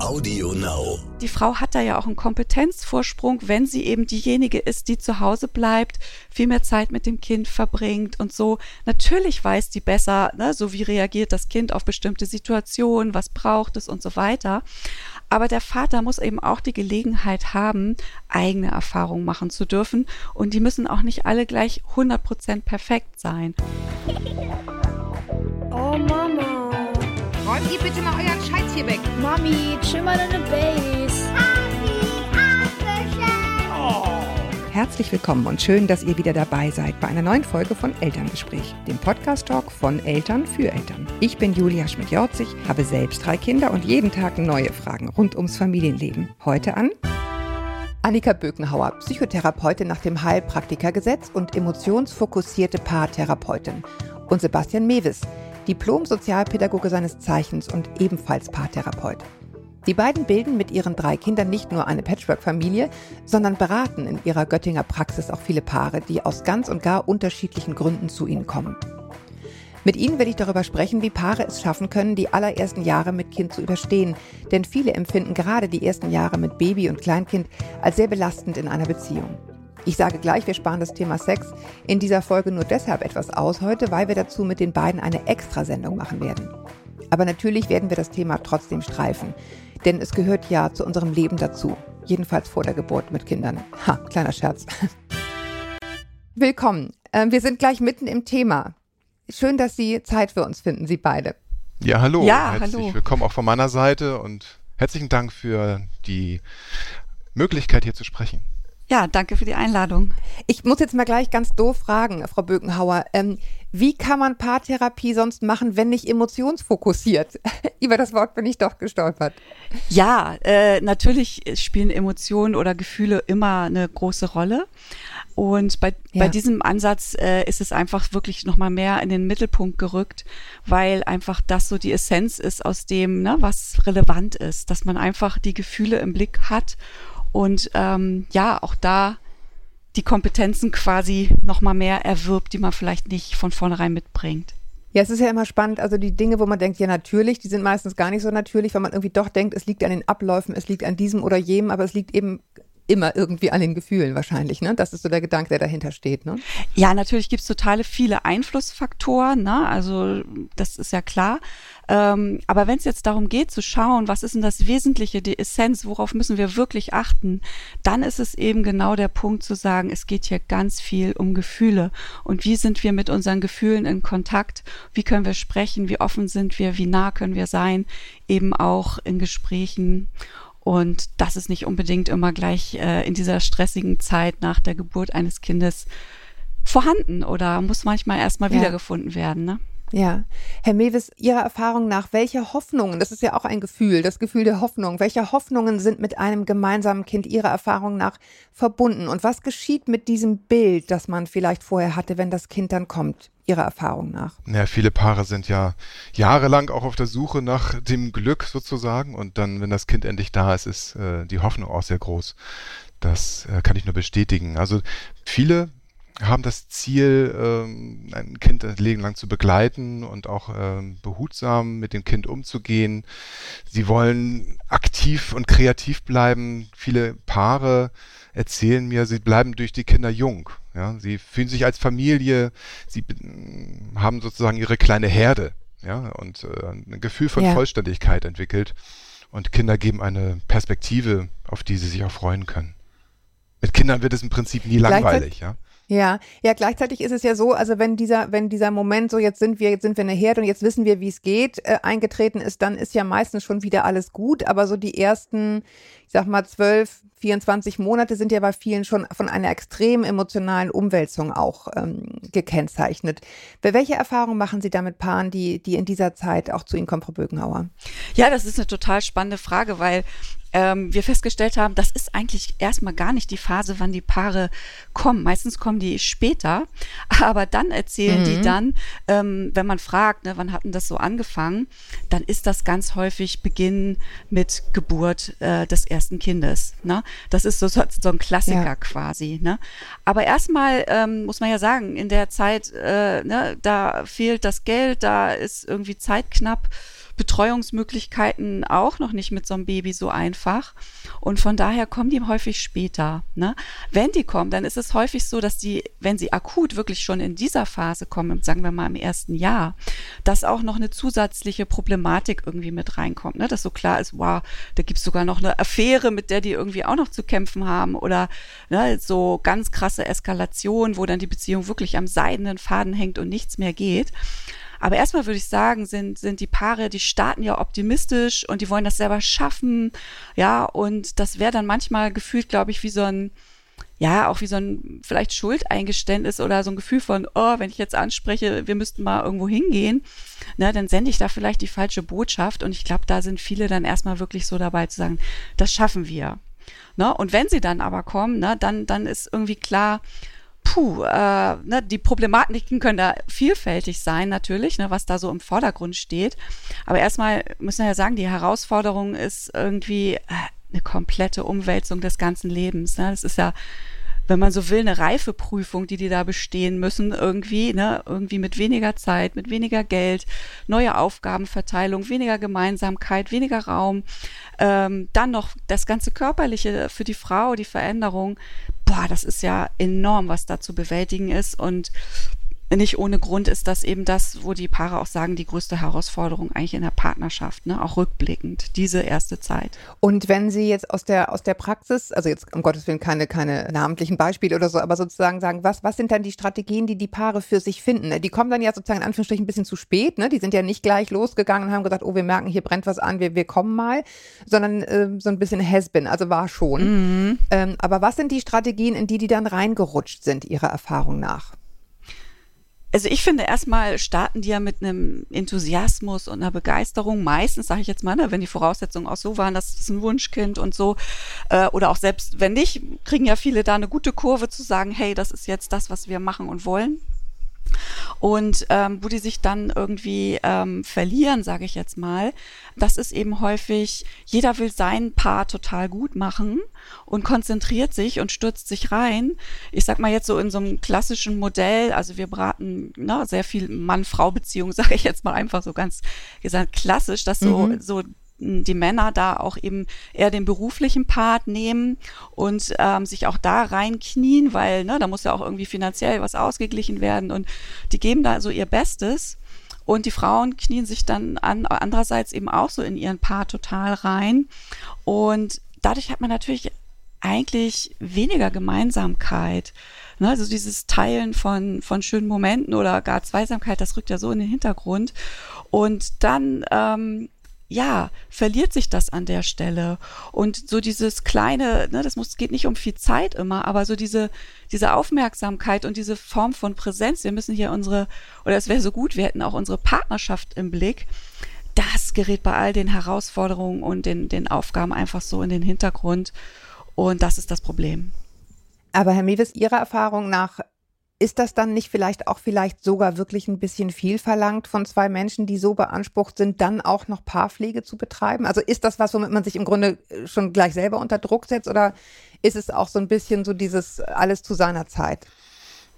Audio Now. Die Frau hat da ja auch einen Kompetenzvorsprung, wenn sie eben diejenige ist, die zu Hause bleibt, viel mehr Zeit mit dem Kind verbringt und so. Natürlich weiß die besser, ne, so wie reagiert das Kind auf bestimmte Situationen, was braucht es und so weiter. Aber der Vater muss eben auch die Gelegenheit haben, eigene Erfahrungen machen zu dürfen. Und die müssen auch nicht alle gleich 100% perfekt sein. Oh Mama. Räumt ihr bitte mal euren Scheiß hier weg. Mami, chill mal deine Base. Herzlich willkommen und schön, dass ihr wieder dabei seid bei einer neuen Folge von Elterngespräch, dem Podcast-Talk von Eltern für Eltern. Ich bin Julia Schmidt-Jorzig, habe selbst drei Kinder und jeden Tag neue Fragen rund ums Familienleben. Heute an Annika Bökenhauer, Psychotherapeutin nach dem Heilpraktikergesetz und emotionsfokussierte Paartherapeutin. Und Sebastian Mewis, Diplom-Sozialpädagoge seines Zeichens und ebenfalls Paartherapeut. Die beiden bilden mit ihren drei Kindern nicht nur eine Patchwork-Familie, sondern beraten in ihrer Göttinger Praxis auch viele Paare, die aus ganz und gar unterschiedlichen Gründen zu ihnen kommen. Mit ihnen will ich darüber sprechen, wie Paare es schaffen können, die allerersten Jahre mit Kind zu überstehen. Denn viele empfinden gerade die ersten Jahre mit Baby und Kleinkind als sehr belastend in einer Beziehung. Ich sage gleich, wir sparen das Thema Sex in dieser Folge nur deshalb etwas aus heute, weil wir dazu mit den beiden eine Extrasendung machen werden. Aber natürlich werden wir das Thema trotzdem streifen. Denn es gehört ja zu unserem Leben dazu. Jedenfalls vor der Geburt mit Kindern. Ha, kleiner Scherz. Willkommen. Ähm, wir sind gleich mitten im Thema. Schön, dass Sie Zeit für uns finden, Sie beide. Ja, hallo. Ja, Herzlich hallo. willkommen auch von meiner Seite und herzlichen Dank für die Möglichkeit hier zu sprechen. Ja, danke für die Einladung. Ich muss jetzt mal gleich ganz doof fragen, Frau Bökenhauer. Ähm, wie kann man Paartherapie sonst machen, wenn nicht emotionsfokussiert? Über das Wort bin ich doch gestolpert. Ja, äh, natürlich spielen Emotionen oder Gefühle immer eine große Rolle. Und bei, Ja. bei diesem Ansatz äh, ist es einfach wirklich nochmal mehr in den Mittelpunkt gerückt, weil einfach das so die Essenz ist aus dem, ne, was relevant ist, dass man einfach die Gefühle im Blick hat und ähm, ja, auch da die Kompetenzen quasi nochmal mehr erwirbt, die man vielleicht nicht von vornherein mitbringt. Ja, es ist ja immer spannend, also die Dinge, wo man denkt, ja natürlich, die sind meistens gar nicht so natürlich, weil man irgendwie doch denkt, es liegt an den Abläufen, es liegt an diesem oder jenem, aber es liegt eben immer irgendwie an den Gefühlen wahrscheinlich, ne? Das ist so der Gedanke, der dahinter steht, ne? Ja, natürlich gibt's totale viele Einflussfaktoren, ne? also das ist ja klar. Ähm, aber wenn es jetzt darum geht zu schauen, was ist denn das Wesentliche, die Essenz, worauf müssen wir wirklich achten, dann ist es eben genau der Punkt zu sagen, es geht hier ganz viel um Gefühle. Und wie sind wir mit unseren Gefühlen in Kontakt? Wie können wir sprechen? Wie offen sind wir? Wie nah können wir sein? Eben auch in Gesprächen. Und das ist nicht unbedingt immer gleich äh, in dieser stressigen Zeit nach der Geburt eines Kindes vorhanden oder muss manchmal erstmal Ja. wiedergefunden werden. Ne? Ja. Herr Mewis, Ihrer Erfahrung nach, welche Hoffnungen, das ist ja auch ein Gefühl, das Gefühl der Hoffnung, welche Hoffnungen sind mit einem gemeinsamen Kind Ihrer Erfahrung nach verbunden? Und was geschieht mit diesem Bild, das man vielleicht vorher hatte, wenn das Kind dann kommt, Ihrer Erfahrung nach? Ja, viele Paare sind ja jahrelang auch auf der Suche nach dem Glück sozusagen und dann, wenn das Kind endlich da ist, ist äh, die Hoffnung auch sehr groß. Das äh, kann ich nur bestätigen. Also viele haben das Ziel, ähm, ein Kind ein Leben lang zu begleiten und auch ähm, behutsam mit dem Kind umzugehen. Sie wollen aktiv und kreativ bleiben. Viele Paare erzählen mir, sie bleiben durch die Kinder jung. Ja, sie fühlen sich als Familie, sie haben sozusagen ihre kleine Herde, ja, und äh, ein Gefühl von Ja. Vollständigkeit entwickelt. Und Kinder geben eine Perspektive, auf die sie sich auch freuen können. Mit Kindern wird es im Prinzip nie langweilig, ja. Ja, ja, gleichzeitig ist es ja so, also wenn dieser, wenn dieser Moment so, jetzt sind wir, jetzt sind wir eine Herde und jetzt wissen wir, wie es geht, äh, eingetreten ist, dann ist ja meistens schon wieder alles gut, aber so die ersten, ich sag mal, 12, 24 Monate sind ja bei vielen schon von einer extrem emotionalen Umwälzung auch ähm, gekennzeichnet. Welche Erfahrungen machen Sie da mit Paaren, die, die in dieser Zeit auch zu Ihnen kommen, Frau Bögenhauer? Ja, das ist eine total spannende Frage, weil ähm, wir festgestellt haben, das ist eigentlich erstmal gar nicht die Phase, wann die Paare kommen. Meistens kommen die später, aber dann erzählen die dann, ähm, wenn man fragt, ne, wann hat denn das so angefangen, dann ist das ganz häufig Beginn mit Geburt äh, des ersten Kindes. Ne? Das ist so, so, so ein Klassiker Ja. quasi. Ne? Aber erstmal ähm, muss man ja sagen, in der Zeit, äh, ne, da fehlt das Geld, da ist irgendwie Zeit knapp Betreuungsmöglichkeiten auch noch nicht mit so einem Baby so einfach. Und von daher kommen die häufig später. Ne? Wenn die kommen, dann ist es häufig so, dass die, wenn sie akut wirklich schon in dieser Phase kommen, sagen wir mal im ersten Jahr, dass auch noch eine zusätzliche Problematik irgendwie mit reinkommt. Ne? Dass so klar ist, wow, da gibt's sogar noch eine Affäre, mit der die irgendwie auch noch zu kämpfen haben oder ne, so ganz krasse Eskalation, wo dann die Beziehung wirklich am seidenen Faden hängt und nichts mehr geht. Aber erstmal würde ich sagen, sind, sind die Paare, die starten ja optimistisch und die wollen das selber schaffen. Ja, und das wäre dann manchmal gefühlt, glaube ich, wie so ein, ja, auch wie so ein vielleicht Schuldeingeständnis oder so ein Gefühl von, oh, wenn ich jetzt anspreche, wir müssten mal irgendwo hingehen, ne, dann sende ich da vielleicht die falsche Botschaft. Und ich glaube, da sind viele dann erstmal wirklich so dabei zu sagen, das schaffen wir. Ne? Und wenn sie dann aber kommen, ne, dann, dann ist irgendwie klar, puh, äh, ne, die Problematiken können da vielfältig sein natürlich, ne, was da so im Vordergrund steht. Aber erstmal müssen wir ja sagen, die Herausforderung ist irgendwie äh, eine komplette Umwälzung des ganzen Lebens. Ne? Das ist ja wenn man so will, eine Reifeprüfung, die die da bestehen müssen, irgendwie, ne, irgendwie mit weniger Zeit, mit weniger Geld, neue Aufgabenverteilung, weniger Gemeinsamkeit, weniger Raum, ähm, dann noch das ganze Körperliche für die Frau, die Veränderung. Boah, das ist ja enorm, was da zu bewältigen ist und nicht ohne Grund ist das eben das, wo die Paare auch sagen, die größte Herausforderung eigentlich in der Partnerschaft, ne? auch rückblickend, diese erste Zeit. Und wenn Sie jetzt aus der, aus der Praxis, also jetzt um Gottes Willen keine, keine namentlichen Beispiele oder so, aber sozusagen sagen, was, was sind dann die Strategien, die die Paare für sich finden? Die kommen dann ja sozusagen in Anführungsstrichen ein bisschen zu spät, ne? die sind ja nicht gleich losgegangen und haben gesagt, oh, wir merken, hier brennt was an, wir, wir kommen mal, sondern äh, so ein bisschen has-been, also war schon. Mhm. Ähm, aber was sind die Strategien, in die die dann reingerutscht sind, Ihrer Erfahrung nach? Also ich finde erstmal starten die ja mit einem Enthusiasmus und einer Begeisterung. Meistens sage ich jetzt mal, ne, wenn die Voraussetzungen auch so waren, dass es ein Wunschkind und so äh, oder auch selbst wenn nicht, kriegen ja viele da eine gute Kurve zu sagen, hey, das ist jetzt das, was wir machen und wollen und ähm, wo die sich dann irgendwie ähm, verlieren, sage ich jetzt mal, das ist eben häufig, jeder will sein Paar total gut machen und konzentriert sich und stürzt sich rein. Ich sag mal jetzt so in so einem klassischen Modell, also wir beraten ne, sehr viel Mann-Frau-Beziehung, sage ich jetzt mal einfach so ganz gesagt klassisch, dass so, mhm. so die Männer da auch eben eher den beruflichen Part nehmen und ähm, sich auch da reinknien, weil ne, da muss ja auch irgendwie finanziell was ausgeglichen werden und die geben da so ihr Bestes. Und die Frauen knien sich dann an, andererseits eben auch so in ihren Part total rein. Und dadurch hat man natürlich eigentlich weniger Gemeinsamkeit. Ne, also dieses Teilen von, von schönen Momenten oder gar Zweisamkeit, das rückt ja so in den Hintergrund. Und dann ähm, ja, verliert sich das an der Stelle. Und so dieses kleine, ne, das muss, geht nicht um viel Zeit immer, aber so diese, diese Aufmerksamkeit und diese Form von Präsenz, wir müssen hier unsere, oder es wäre so gut, wir hätten auch unsere Partnerschaft im Blick. Das gerät bei all den Herausforderungen und den, den Aufgaben einfach so in den Hintergrund. Und das ist das Problem. Aber Herr Mewes, Ihrer Erfahrung nach ist das dann nicht vielleicht auch vielleicht sogar wirklich ein bisschen viel verlangt von zwei Menschen, die so beansprucht sind, dann auch noch Paarpflege zu betreiben? Also ist das was, womit man sich im Grunde äh, schon gleich selber unter Druck setzt oder ist es auch so ein bisschen so dieses alles zu seiner Zeit?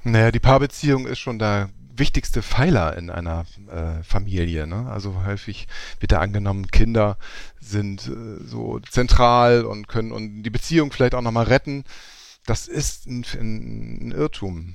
Naja, die Paarbeziehung ist schon der wichtigste Pfeiler in einer äh, Familie. Ne? Also häufig wird da angenommen, Kinder sind äh, so zentral und können und die Beziehung vielleicht auch nochmal retten. Das ist ein, ein Irrtum.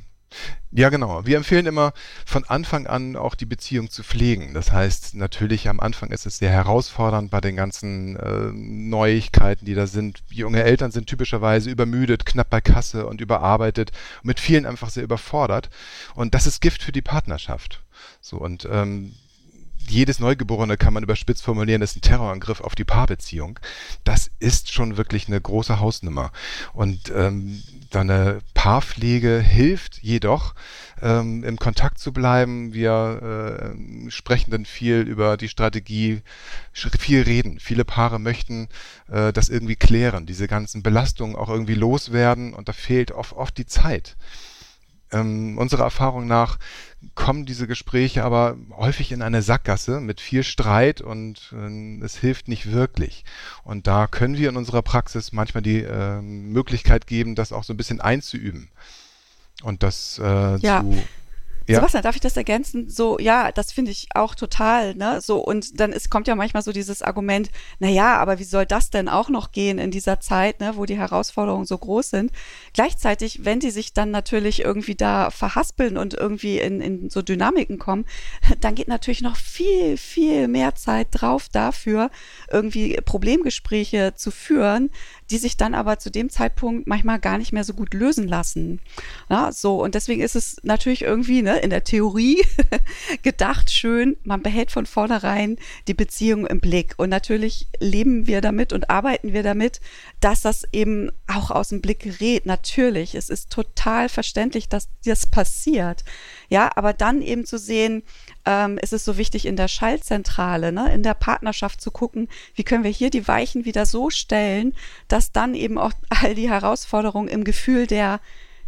Ja, genau. Wir empfehlen immer von Anfang an auch die Beziehung zu pflegen. Das heißt, natürlich am Anfang ist es sehr herausfordernd bei den ganzen äh, Neuigkeiten, die da sind. Junge Eltern sind typischerweise übermüdet, knapp bei Kasse und überarbeitet mit vielen einfach sehr überfordert. Und das ist Gift für die Partnerschaft. So und ähm, jedes Neugeborene kann man überspitzt formulieren, ist ein Terrorangriff auf die Paarbeziehung. Das ist schon wirklich eine große Hausnummer. Und ähm, deine Paarpflege hilft jedoch, ähm, im Kontakt zu bleiben. Wir äh, sprechen dann viel über die Strategie, viel reden. Viele Paare möchten äh, das irgendwie klären, diese ganzen Belastungen auch irgendwie loswerden und da fehlt oft, oft die Zeit. Ähm, unserer Erfahrung nach kommen diese Gespräche aber häufig in eine Sackgasse mit viel Streit und äh, es hilft nicht wirklich. Und da können wir in unserer Praxis manchmal die äh, Möglichkeit geben, das auch so ein bisschen einzuüben und das äh, ja. zu Ja. Sebastian, darf ich das ergänzen? So, ja, das finde ich auch total, ne? So, und dann ist, kommt ja manchmal so dieses Argument, na ja, aber wie soll das denn auch noch gehen in dieser Zeit, ne, wo die Herausforderungen so groß sind? Gleichzeitig, wenn die sich dann natürlich irgendwie da verhaspeln und irgendwie in, in so Dynamiken kommen, dann geht natürlich noch viel, viel mehr Zeit drauf dafür, irgendwie Problemgespräche zu führen, die sich dann aber zu dem Zeitpunkt manchmal gar nicht mehr so gut lösen lassen. Ja, so, und deswegen ist es natürlich irgendwie ne, in der Theorie gedacht schön, man behält von vornherein die Beziehung im Blick. Und natürlich leben wir damit und arbeiten wir damit, dass das eben auch aus dem Blick gerät. Natürlich, es ist total verständlich, dass das passiert. Ja, aber dann eben zu sehen, ähm, ist es so wichtig in der Schaltzentrale, ne, in der Partnerschaft zu gucken, wie können wir hier die Weichen wieder so stellen, dass dann eben auch all die Herausforderungen im Gefühl der,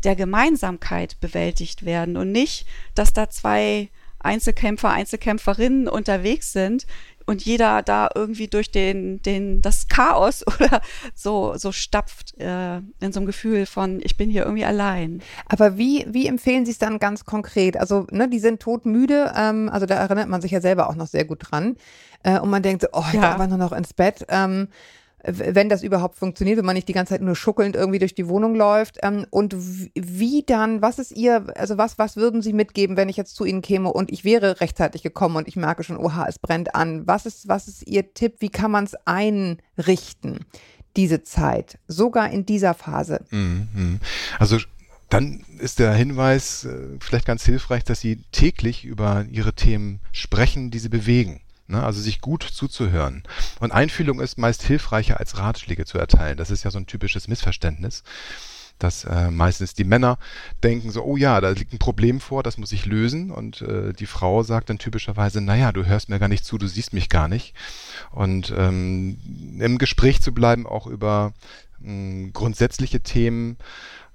der Gemeinsamkeit bewältigt werden und nicht, dass da zwei Einzelkämpfer, Einzelkämpferinnen unterwegs sind, und jeder da irgendwie durch den, den, das Chaos oder so, so stapft äh, in so einem Gefühl von, ich bin hier irgendwie allein. Aber wie, wie empfehlen Sie es dann ganz konkret? Also, ne, die sind todmüde, ähm, also da erinnert man sich ja selber auch noch sehr gut dran. Äh, und man denkt so, oh, ich ja. aber nur noch ins Bett. Ähm, wenn das überhaupt funktioniert, wenn man nicht die ganze Zeit nur schuckelnd irgendwie durch die Wohnung läuft. Ähm, und wie dann, was ist ihr, also was, was würden Sie mitgeben, wenn ich jetzt zu Ihnen käme und ich wäre rechtzeitig gekommen und ich merke schon, oha, es brennt an. Was ist, was ist Ihr Tipp? Wie kann man es einrichten, diese Zeit, sogar in dieser Phase? Mhm. Also dann ist der Hinweis äh, vielleicht ganz hilfreich, dass Sie täglich über Ihre Themen sprechen, die Sie bewegen. Ne? Also sich gut zuzuhören. Und Einfühlung ist meist hilfreicher als Ratschläge zu erteilen. Das ist ja so ein typisches Missverständnis dass äh, meistens die Männer denken so, oh ja, da liegt ein Problem vor, das muss ich lösen. Und äh, die Frau sagt dann typischerweise, naja, du hörst mir gar nicht zu, du siehst mich gar nicht. Und ähm, im Gespräch zu bleiben, auch über mh, grundsätzliche Themen,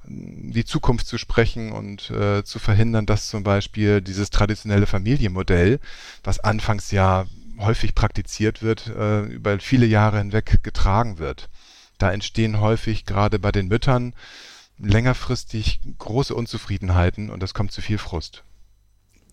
die Zukunft zu sprechen und äh, zu verhindern, dass zum Beispiel dieses traditionelle Familienmodell, was anfangs ja häufig praktiziert wird, äh, über viele Jahre hinweg getragen wird. Da entstehen häufig gerade bei den Müttern längerfristig große Unzufriedenheiten und das kommt zu viel Frust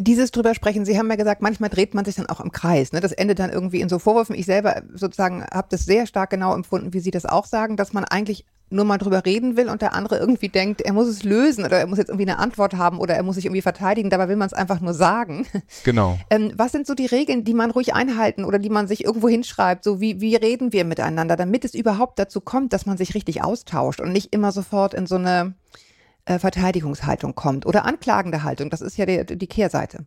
dieses drüber sprechen, Sie haben ja gesagt, manchmal dreht man sich dann auch im Kreis. Ne? Das endet dann irgendwie in so Vorwürfen. Ich selber sozusagen habe das sehr stark genau empfunden, wie Sie das auch sagen, dass man eigentlich nur mal drüber reden will und der andere irgendwie denkt, er muss es lösen oder er muss jetzt irgendwie eine Antwort haben oder er muss sich irgendwie verteidigen, dabei will man es einfach nur sagen. Genau. Ähm, was sind so die Regeln, die man ruhig einhalten oder die man sich irgendwo hinschreibt? So wie, wie reden wir miteinander, damit es überhaupt dazu kommt, dass man sich richtig austauscht und nicht immer sofort in so eine äh, Verteidigungshaltung kommt oder anklagende Haltung. Das ist ja die, die Kehrseite.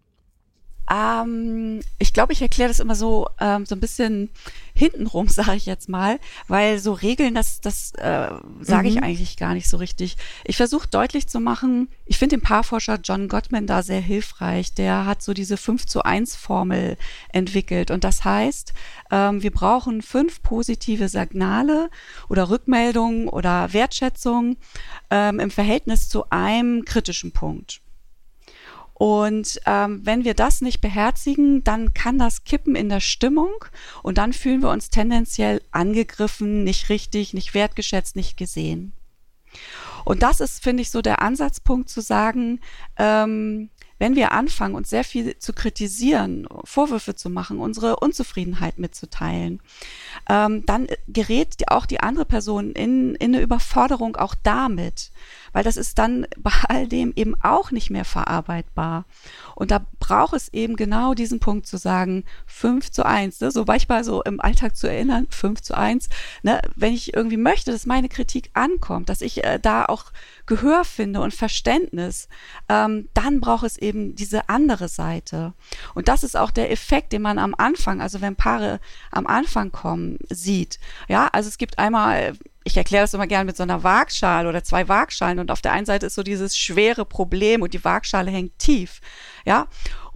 Ähm, ich glaube, ich erkläre das immer so ähm, so ein bisschen hintenrum, sage ich jetzt mal, weil so Regeln, das das äh, sage ich mhm. eigentlich gar nicht so richtig. Ich versuche deutlich zu machen, ich finde den Paarforscher John Gottman da sehr hilfreich. Der hat so diese 5 zu 1 Formel entwickelt und das heißt, ähm, wir brauchen fünf positive Signale oder Rückmeldungen oder Wertschätzung ähm, im Verhältnis zu einem kritischen Punkt. Und ähm, wenn wir das nicht beherzigen, dann kann das kippen in der Stimmung und dann fühlen wir uns tendenziell angegriffen, nicht richtig, nicht wertgeschätzt, nicht gesehen. Und das ist, finde ich, so der Ansatzpunkt zu sagen, ähm, wenn wir anfangen, uns sehr viel zu kritisieren, Vorwürfe zu machen, unsere Unzufriedenheit mitzuteilen, ähm, dann gerät auch die andere Person in, in eine Überforderung auch damit, weil das ist dann bei all dem eben auch nicht mehr verarbeitbar. Und da braucht es eben genau diesen Punkt zu sagen, 5 zu 1, ne? so manchmal so im Alltag zu erinnern, 5 zu 1, ne? wenn ich irgendwie möchte, dass meine Kritik ankommt, dass ich äh, da auch Gehör finde und Verständnis, ähm, dann braucht es eben diese andere Seite. Und das ist auch der Effekt, den man am Anfang, also wenn Paare am Anfang kommen, sieht. Ja, also es gibt einmal ich erkläre das immer gerne mit so einer Waagschale oder zwei Waagschalen und auf der einen Seite ist so dieses schwere Problem und die Waagschale hängt tief, ja.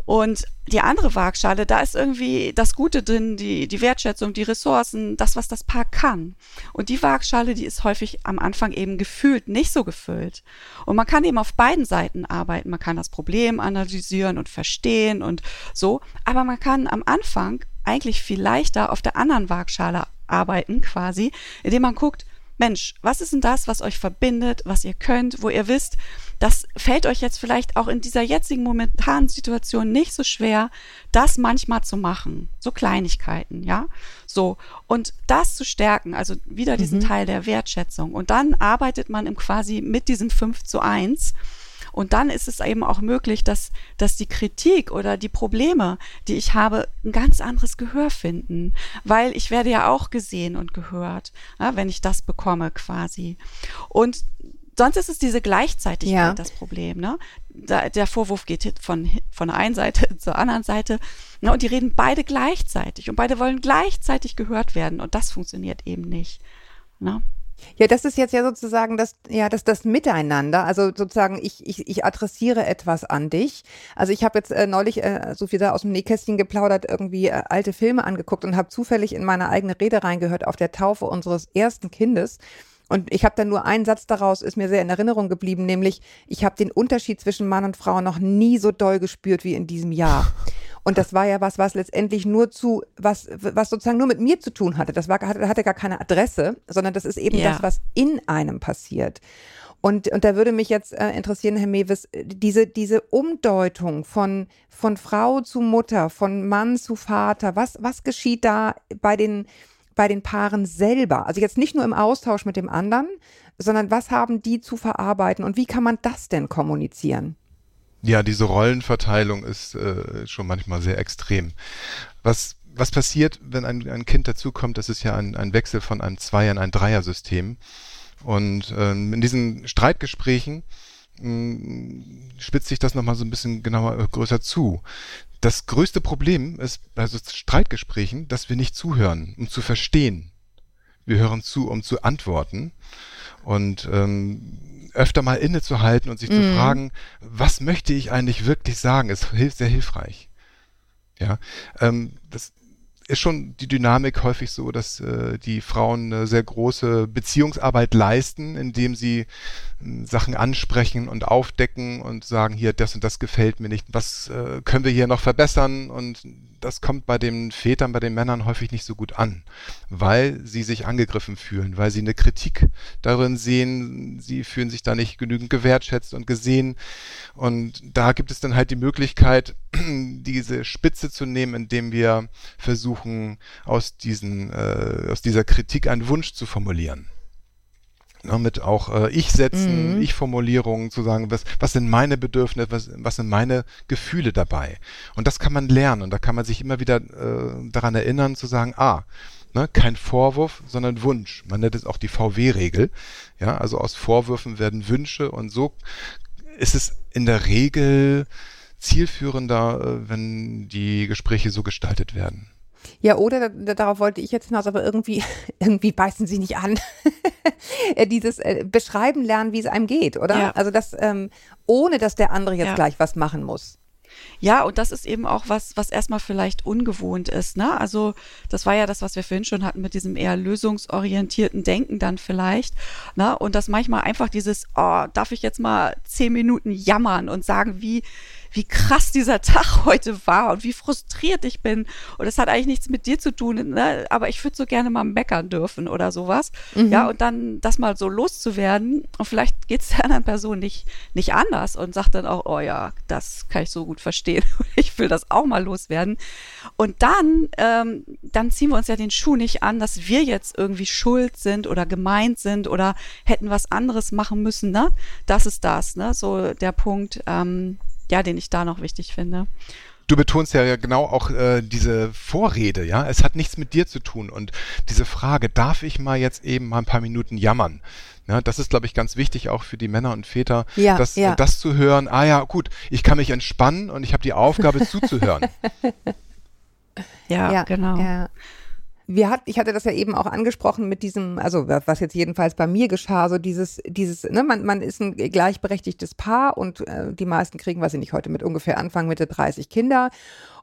Und die andere Waagschale, da ist irgendwie das Gute drin, die, die Wertschätzung, die Ressourcen, das, was das Paar kann. Und die Waagschale, die ist häufig am Anfang eben gefühlt nicht so gefüllt. Und man kann eben auf beiden Seiten arbeiten. Man kann das Problem analysieren und verstehen und so. Aber man kann am Anfang eigentlich viel leichter auf der anderen Waagschale arbeiten, quasi, indem man guckt, Mensch, was ist denn das, was euch verbindet, was ihr könnt, wo ihr wisst, das fällt euch jetzt vielleicht auch in dieser jetzigen momentanen Situation nicht so schwer, das manchmal zu machen. So Kleinigkeiten, ja. So. Und das zu stärken, also wieder diesen Mhm. Teil der Wertschätzung. Und dann arbeitet man im quasi mit diesem 5 zu 1. Und dann ist es eben auch möglich, dass, dass die Kritik oder die Probleme, die ich habe, ein ganz anderes Gehör finden. Weil ich werde ja auch gesehen und gehört, ja, wenn ich das bekomme quasi. Und sonst ist es diese Gleichzeitigkeit Ja. das Problem. Ne? Da, der Vorwurf geht von, von der einen Seite zur anderen Seite. Ne? Und die reden beide gleichzeitig. Und beide wollen gleichzeitig gehört werden. Und das funktioniert eben nicht. Ne? Ja, das ist jetzt ja sozusagen das, ja, das, das Miteinander. Also sozusagen, ich, ich, ich adressiere etwas an dich. Also ich habe jetzt äh, neulich, äh, so viel da aus dem Nähkästchen geplaudert, irgendwie äh, alte Filme angeguckt und habe zufällig in meine eigene Rede reingehört auf der Taufe unseres ersten Kindes. Und ich habe dann nur einen Satz daraus, ist mir sehr in Erinnerung geblieben, nämlich, ich habe den Unterschied zwischen Mann und Frau noch nie so doll gespürt wie in diesem Jahr. Und das war ja was, was letztendlich nur zu, was, was sozusagen nur mit mir zu tun hatte. Das war, hatte, hatte gar keine Adresse, sondern das ist eben Ja. das, was in einem passiert. Und, und da würde mich jetzt äh, interessieren, Herr Mewes, diese, diese Umdeutung von, von Frau zu Mutter, von Mann zu Vater, was, was geschieht da bei den, bei den Paaren selber? Also jetzt nicht nur im Austausch mit dem anderen, sondern was haben die zu verarbeiten und wie kann man das denn kommunizieren? Ja, diese Rollenverteilung ist äh, schon manchmal sehr extrem. Was, was passiert, wenn ein, ein Kind dazukommt, das ist ja ein, ein Wechsel von einem Zweier- in ein Dreiersystem. Und ähm, in diesen Streitgesprächen mh, spitzt sich das nochmal so ein bisschen genauer, äh, größer zu. Das größte Problem ist bei so Streitgesprächen, dass wir nicht zuhören, um zu verstehen. Wir hören zu, um zu antworten. Und ähm, öfter mal innezuhalten und sich zu Mhm. fragen, was möchte ich eigentlich wirklich sagen, ist hilft sehr hilfreich. Ja, ähm, das ist schon die Dynamik häufig so, dass äh, die Frauen eine sehr große Beziehungsarbeit leisten, indem sie Sachen ansprechen und aufdecken und sagen, hier, das und das gefällt mir nicht, was äh, können wir hier noch verbessern? Und das kommt bei den Vätern, bei den Männern häufig nicht so gut an, weil sie sich angegriffen fühlen, weil sie eine Kritik darin sehen, sie fühlen sich da nicht genügend gewertschätzt und gesehen. Und da gibt es dann halt die Möglichkeit, diese Spitze zu nehmen, indem wir versuchen, aus, diesen, äh, aus dieser Kritik einen Wunsch zu formulieren. Ja, mit auch äh, Ich-Sätzen, Mhm. Ich-Formulierungen zu sagen, was, was sind meine Bedürfnisse, was, was sind meine Gefühle dabei. Und das kann man lernen und da kann man sich immer wieder äh, daran erinnern zu sagen, ah, ne, kein Vorwurf, sondern Wunsch. Man nennt es auch die VW-Regel. Ja, also aus Vorwürfen werden Wünsche und so ist es in der Regel zielführender, äh, wenn die Gespräche so gestaltet werden. Ja, oder da, darauf wollte ich jetzt hinaus, aber irgendwie, irgendwie beißen sie nicht an. Äh, Dieses äh, Beschreiben lernen, wie es einem geht, oder? Ja. Also das, ähm, ohne dass der andere jetzt Ja. gleich was machen muss. Ja, und das ist eben auch was, was erstmal vielleicht ungewohnt ist. Ne? Also das war ja das, was wir vorhin schon hatten mit diesem eher lösungsorientierten Denken dann vielleicht. Ne? Und dass manchmal einfach dieses, oh, darf ich jetzt mal zehn Minuten jammern und sagen, wie, wie krass dieser Tag heute war und wie frustriert ich bin. Und das hat eigentlich nichts mit dir zu tun, ne? aber ich würde so gerne mal meckern dürfen oder sowas. Ja, und dann das mal so loszuwerden. Und vielleicht geht es der anderen Person nicht, nicht anders und sagt dann auch, oh ja, das kann ich so gut verstehen. Ich will das auch mal loswerden. Und dann, ähm, dann ziehen wir uns ja den Schuh nicht an, dass wir jetzt irgendwie schuld sind oder gemeint sind oder hätten was anderes machen müssen. Ne? Das ist das, ne? So der Punkt, ähm, ja, den ich da noch wichtig finde. Du betonst ja genau auch äh, diese Vorrede, ja. Es hat nichts mit dir zu tun. Und diese Frage, darf ich mal jetzt eben mal ein paar Minuten jammern? Ja, das ist, glaube ich, ganz wichtig auch für die Männer und Väter, Ja, das, ja. das zu hören, ah ja, gut, ich kann mich entspannen und ich habe die Aufgabe zuzuhören. Ja, genau. Ja. Wir hat, ich hatte das ja eben auch angesprochen mit diesem, also was jetzt jedenfalls bei mir geschah, so dieses, dieses, ne, man, man ist ein gleichberechtigtes Paar und äh, die meisten kriegen, was ich nicht heute mit ungefähr Anfang Mitte 30 Kinder.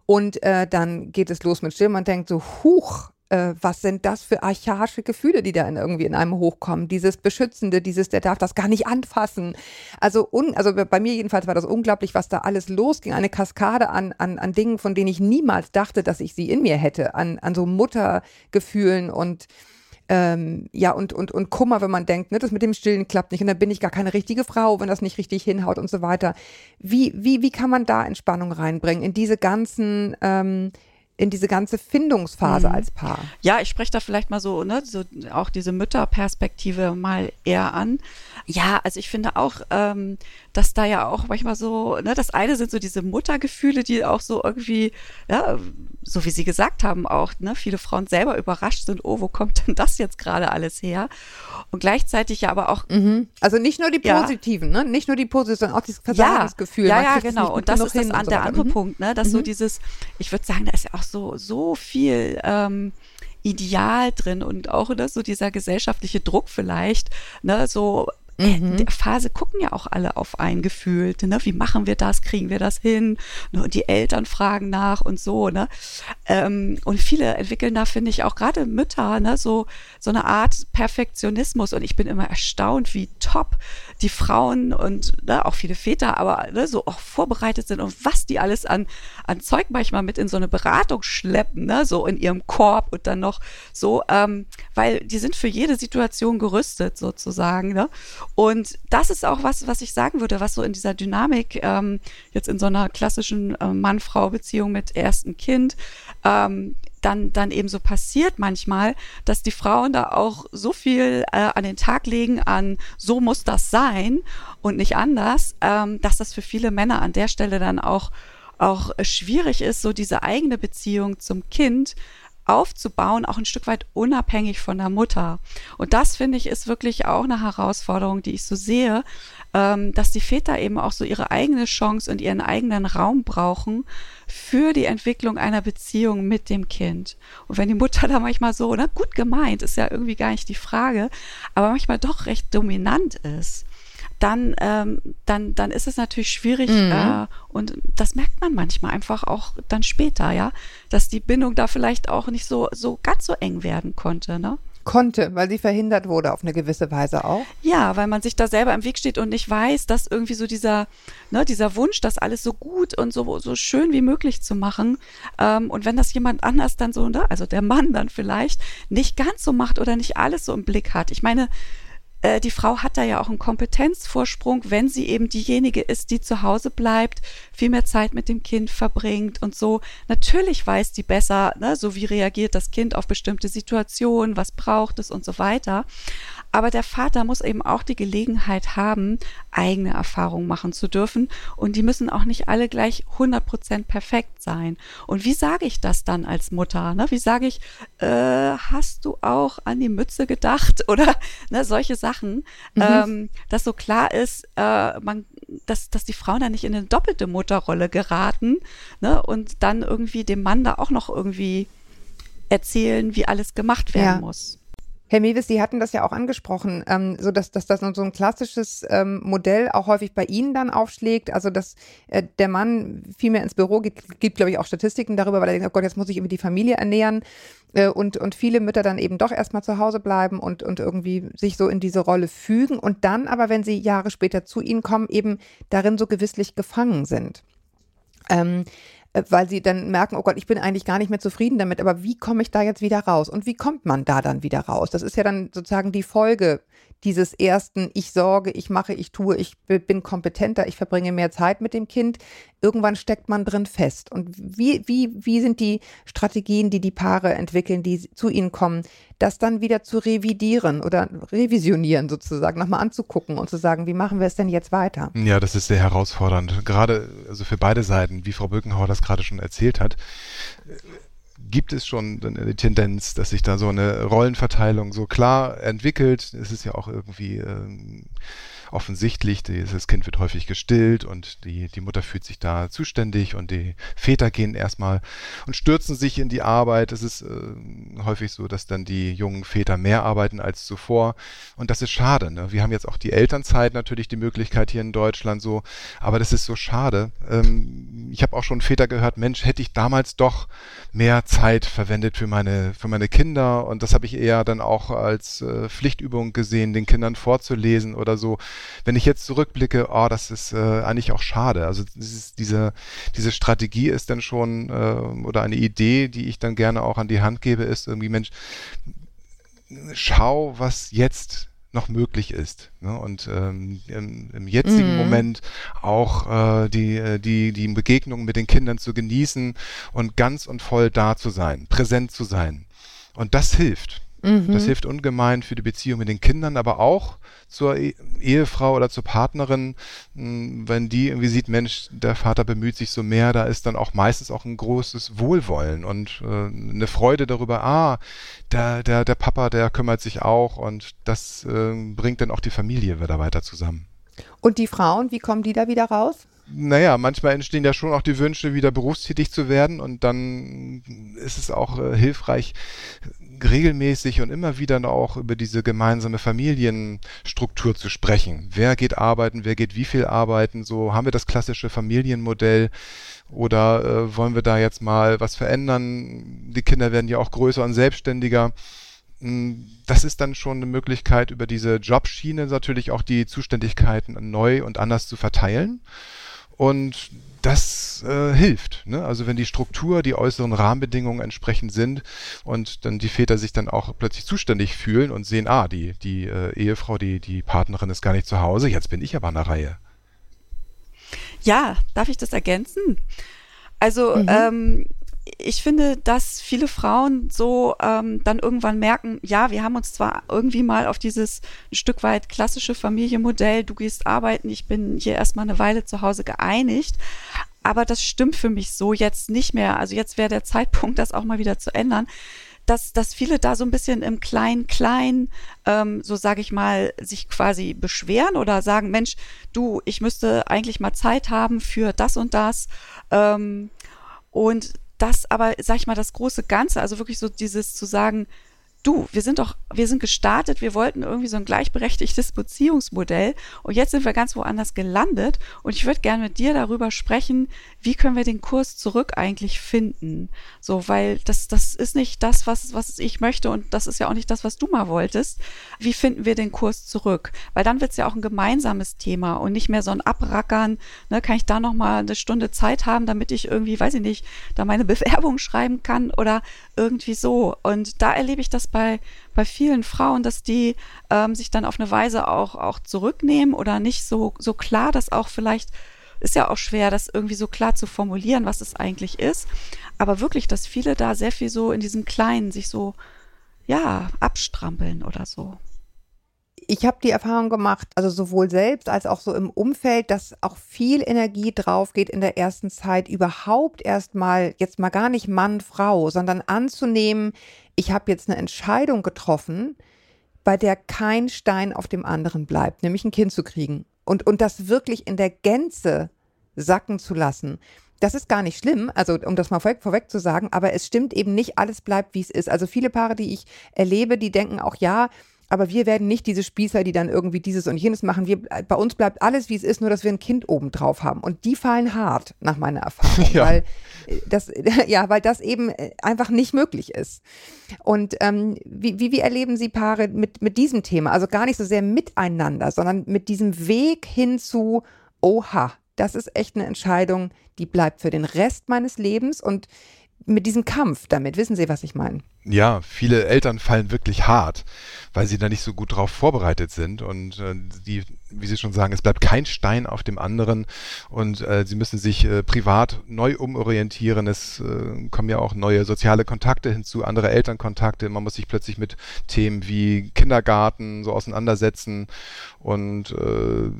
Und äh, dann geht es los mit Still. Man denkt so, huch, äh, was sind das für archaische Gefühle, die da in, irgendwie in einem hochkommen? Dieses Beschützende, dieses, der darf das gar nicht anfassen. Also, un, also bei mir jedenfalls war das unglaublich, was da alles losging. Eine Kaskade an, an, an Dingen, von denen ich niemals dachte, dass ich sie in mir hätte, an, an so Muttergefühlen und ähm, ja, und, und, und Kummer, wenn man denkt, ne, das mit dem Stillen klappt nicht und dann bin ich gar keine richtige Frau, wenn das nicht richtig hinhaut und so weiter. Wie, wie, wie kann man da Entspannung reinbringen in diese ganzen ähm, in diese ganze Findungsphase Mhm. als Paar. Ja, ich spreche da vielleicht mal so, ne, so auch diese Mütterperspektive mal eher an. Ja, also ich finde auch, ähm, dass da ja auch manchmal so, ne, das eine sind so diese Muttergefühle, die auch so irgendwie, ja, so wie Sie gesagt haben, auch, ne, viele Frauen selber überrascht sind, oh, wo kommt denn das jetzt gerade alles her? Und gleichzeitig ja aber auch Also nicht nur die Ja. positiven, ne? Nicht nur die positiven, sondern auch dieses Versagensgefühl. Ja, ja, es genau. Und das ist das an, so der andere Mhm. Punkt, ne? Dass so dieses, ich würde sagen, da ist ja auch so, so viel ähm, Ideal drin und auch ne, so dieser gesellschaftliche Druck vielleicht, ne, so Mhm. in der Phase gucken ja auch alle auf einen gefühlt, ne? Wie machen wir das? Kriegen wir das hin? Ne? Und die Eltern fragen nach und so, ne? Ähm, und viele entwickeln da, finde ich, auch gerade Mütter, ne, so, so eine Art Perfektionismus. Und ich bin immer erstaunt, wie top die Frauen und ne, auch viele Väter, aber ne, so auch vorbereitet sind und was die alles an, an Zeug manchmal mit in so eine Beratung schleppen, ne, so in ihrem Korb und dann noch so, ähm, weil die sind für jede Situation gerüstet sozusagen. Ne? Und das ist auch was, was ich sagen würde, was so in dieser Dynamik ähm, jetzt in so einer klassischen äh, Mann-Frau-Beziehung mit erstem Kind ähm, dann, dann eben so passiert manchmal, dass die Frauen da auch so viel äh, an den Tag legen an, so muss das sein und nicht anders, ähm, dass das für viele Männer an der Stelle dann auch, auch schwierig ist, so diese eigene Beziehung zum Kind aufzubauen, auch ein Stück weit unabhängig von der Mutter. Und das finde ich ist wirklich auch eine Herausforderung, die ich so sehe, ähm, dass die Väter eben auch so ihre eigene Chance und ihren eigenen Raum brauchen für die Entwicklung einer Beziehung mit dem Kind. Und wenn die Mutter da manchmal so, ne, gut gemeint, ist ja irgendwie gar nicht die Frage, aber manchmal doch recht dominant ist, dann, ähm, dann, dann ist es natürlich schwierig Mhm. äh, und das merkt man manchmal einfach auch dann später, ja, dass die Bindung da vielleicht auch nicht so, so ganz so eng werden konnte, ne? Konnte, weil sie verhindert wurde auf eine gewisse Weise auch. Ja, weil man sich da selber im Weg steht und nicht weiß, dass irgendwie so dieser, ne, dieser Wunsch, das alles so gut und so, so schön wie möglich zu machen. Ähm, und wenn das jemand anders dann so, ne, also der Mann dann vielleicht nicht ganz so macht oder nicht alles so im Blick hat. Ich meine, äh, die Frau hat da ja auch einen Kompetenzvorsprung, wenn sie eben diejenige ist, die zu Hause bleibt, viel mehr Zeit mit dem Kind verbringt und so. Natürlich weiß die besser, ne, so wie reagiert das Kind auf bestimmte Situationen, was braucht es und so weiter. Aber der Vater muss eben auch die Gelegenheit haben, eigene Erfahrungen machen zu dürfen. Und die müssen auch nicht alle gleich 100% perfekt sein. Und wie sage ich das dann als Mutter? Ne? Wie sage ich, äh, hast du auch an die Mütze gedacht? Oder ne, solche Sachen, ähm, dass so klar ist, äh, man, dass, dass die Frauen da nicht in eine doppelte Mutterrolle geraten ne? und dann irgendwie dem Mann da auch noch irgendwie erzählen, wie alles gemacht werden Ja. muss. Herr Mewis, Sie hatten das ja auch angesprochen, ähm, so dass, dass das so ein klassisches ähm, Modell auch häufig bei Ihnen dann aufschlägt. Also dass äh, der Mann viel mehr ins Büro geht, gibt, glaube ich, auch Statistiken darüber, weil er denkt, oh Gott, jetzt muss ich irgendwie die Familie ernähren. Äh, und, und viele Mütter dann eben doch erstmal zu Hause bleiben und, und irgendwie sich so in diese Rolle fügen und dann aber, wenn sie Jahre später zu Ihnen kommen, eben darin so gewisslich gefangen sind. Ähm, äh, weil sie dann merken, oh Gott, ich bin eigentlich gar nicht mehr zufrieden damit, aber wie komme ich da jetzt wieder raus? Und wie kommt man da dann wieder raus? Das ist ja dann sozusagen die Folge dieses ersten, ich sorge, ich mache, ich tue, ich bin kompetenter, ich verbringe mehr Zeit mit dem Kind. Irgendwann steckt man drin fest. Und wie, wie, wie sind die Strategien, die die Paare entwickeln, die zu ihnen kommen, das dann wieder zu revidieren oder revisionieren sozusagen, nochmal anzugucken und zu sagen, wie machen wir es denn jetzt weiter? Ja, das ist sehr herausfordernd. Gerade also für beide Seiten, wie Frau Bückenhauer das gerade schon erzählt hat, gibt es schon eine Tendenz, dass sich da so eine Rollenverteilung so klar entwickelt. Es ist ja auch irgendwie ähm, offensichtlich, dieses Kind wird häufig gestillt und die, die Mutter fühlt sich da zuständig und die Väter gehen erstmal und stürzen sich in die Arbeit. Es ist äh, häufig so, dass dann die jungen Väter mehr arbeiten als zuvor und das ist schade. Ne? Wir haben jetzt auch die Elternzeit natürlich die Möglichkeit hier in Deutschland so, aber das ist so schade. Ähm, ich habe auch schon Väter gehört, Mensch, hätte ich damals doch mehr Zeit verwendet für meine, für meine Kinder und das habe ich eher dann auch als äh, Pflichtübung gesehen, den Kindern vorzulesen oder so. Wenn ich jetzt zurückblicke, oh, das ist äh, eigentlich auch schade. Also dieses, diese, diese Strategie ist dann schon äh, oder eine Idee, die ich dann gerne auch an die Hand gebe, ist irgendwie, Mensch, schau, was jetzt noch möglich ist. Ne? Und ähm, im, im, jetzigen mhm. Moment auch äh, die, äh, die, die Begegnung mit den Kindern zu genießen und ganz und voll da zu sein, präsent zu sein. Und das hilft. Mhm. Das hilft ungemein für die Beziehung mit den Kindern, aber auch zur e Ehefrau oder zur Partnerin, hm, wenn die irgendwie sieht, Mensch, der Vater bemüht sich so mehr, da ist dann auch meistens auch ein großes Wohlwollen und äh, eine Freude darüber, ah, der, der, der Papa, der kümmert sich auch und das äh, bringt dann auch die Familie wieder weiter zusammen. Und die Frauen, wie kommen die da wieder raus? Naja, manchmal entstehen ja schon auch die Wünsche, wieder berufstätig zu werden und dann ist es auch äh, hilfreich, regelmäßig und immer wieder auch über diese gemeinsame Familienstruktur zu sprechen. Wer geht arbeiten, wer geht wie viel arbeiten, so haben wir das klassische Familienmodell oder äh, wollen wir da jetzt mal was verändern? Die Kinder werden ja auch größer und selbstständiger. Hm, das ist dann schon eine Möglichkeit, über diese Jobschiene natürlich auch die Zuständigkeiten neu und anders zu verteilen. Und das äh, hilft. Ne? Also wenn die Struktur, die äußeren Rahmenbedingungen entsprechend sind und dann die Väter sich dann auch plötzlich zuständig fühlen und sehen, ah, die, die äh, Ehefrau, die, die Partnerin ist gar nicht zu Hause, jetzt bin ich aber an der Reihe. Ja, darf ich das ergänzen? Also mhm. ähm, ich finde, dass viele Frauen so ähm, dann irgendwann merken, ja, wir haben uns zwar irgendwie mal auf dieses ein Stück weit klassische Familienmodell, du gehst arbeiten, ich bin hier erstmal eine Weile zu Hause geeinigt, aber das stimmt für mich so jetzt nicht mehr. Also jetzt wäre der Zeitpunkt, das auch mal wieder zu ändern. Dass, dass viele da so ein bisschen im Klein-Klein, ähm, so sage ich mal, sich quasi beschweren oder sagen, Mensch, du, ich müsste eigentlich mal Zeit haben für das und das. Ähm, und das aber, sag ich mal, das große Ganze, also wirklich so dieses zu sagen, du, wir sind doch, wir sind gestartet, wir wollten irgendwie so ein gleichberechtigtes Beziehungsmodell und jetzt sind wir ganz woanders gelandet und ich würde gerne mit dir darüber sprechen, wie können wir den Kurs zurück eigentlich finden? So, weil das, das ist nicht das, was, was ich möchte und das ist ja auch nicht das, was du mal wolltest. Wie finden wir den Kurs zurück? Weil dann wird es ja auch ein gemeinsames Thema und nicht mehr so ein Abrackern, ne, kann ich da nochmal eine Stunde Zeit haben, damit ich irgendwie, weiß ich nicht, da meine Bewerbung schreiben kann oder irgendwie so. Und da erlebe ich das bei, bei vielen Frauen, dass die ähm, sich dann auf eine Weise auch, auch zurücknehmen oder nicht so, so klar, dass auch vielleicht ist ja auch schwer, das irgendwie so klar zu formulieren, was es eigentlich ist. Aber wirklich, dass viele da sehr viel so in diesem Kleinen sich so, ja, abstrampeln oder so ich habe die Erfahrung gemacht, also sowohl selbst als auch so im Umfeld, dass auch viel Energie drauf geht in der ersten Zeit, überhaupt erstmal, jetzt mal gar nicht Mann, Frau, sondern anzunehmen, ich habe jetzt eine Entscheidung getroffen, bei der kein Stein auf dem anderen bleibt, nämlich ein Kind zu kriegen. Und, und das wirklich in der Gänze sacken zu lassen. Das ist gar nicht schlimm, also um das mal vorweg, vorweg zu sagen, aber es stimmt eben nicht, alles bleibt, wie es ist. Also viele Paare, die ich erlebe, die denken auch, ja, aber wir werden nicht diese Spießer, die dann irgendwie dieses und jenes machen. Wir, bei uns bleibt alles, wie es ist, nur dass wir ein Kind oben drauf haben. Und die fallen hart, nach meiner Erfahrung. Ja. Weil äh, das, ja, weil das eben äh, einfach nicht möglich ist. Und ähm, wie, wie, wie erleben Sie Paare mit, mit diesem Thema? Also gar nicht so sehr miteinander, sondern mit diesem Weg hin zu, oha, das ist echt eine Entscheidung, die bleibt für den Rest meines Lebens und mit diesem Kampf damit. Wissen Sie, was ich meine? Ja, viele Eltern fallen wirklich hart, weil sie da nicht so gut drauf vorbereitet sind und äh, die, wie Sie schon sagen, es bleibt kein Stein auf dem anderen und äh, sie müssen sich äh, privat neu umorientieren. Es äh, kommen ja auch neue soziale Kontakte hinzu, andere Elternkontakte. Man muss sich plötzlich mit Themen wie Kindergarten so auseinandersetzen und äh,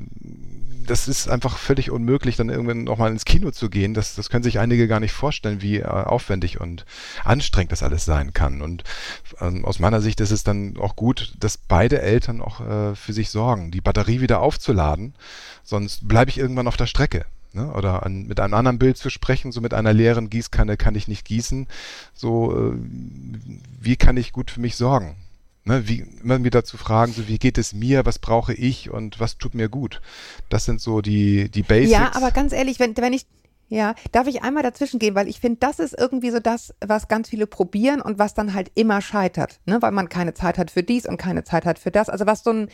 das ist einfach völlig unmöglich, dann irgendwann nochmal ins Kino zu gehen. Das, das können sich einige gar nicht vorstellen, wie äh, aufwendig und anstrengend das alles sein kann. Und ähm, aus meiner Sicht ist es dann auch gut, dass beide Eltern auch äh, für sich sorgen, die Batterie wieder aufzuladen. Sonst bleibe ich irgendwann auf der Strecke. Ne? Oder an, mit einem anderen Bild zu sprechen, so mit einer leeren Gießkanne kann ich nicht gießen. So, äh, wie kann ich gut für mich sorgen? Ne, wie, immer wieder zu fragen, so wie geht es mir, was brauche ich und was tut mir gut. Das sind so die, die Basics. Ja, aber ganz ehrlich, wenn, wenn ich, ja, darf ich einmal dazwischen gehen, weil ich finde, das ist irgendwie so das, was ganz viele probieren und was dann halt immer scheitert, ne? weil man keine Zeit hat für dies und keine Zeit hat für das. Also was so ein,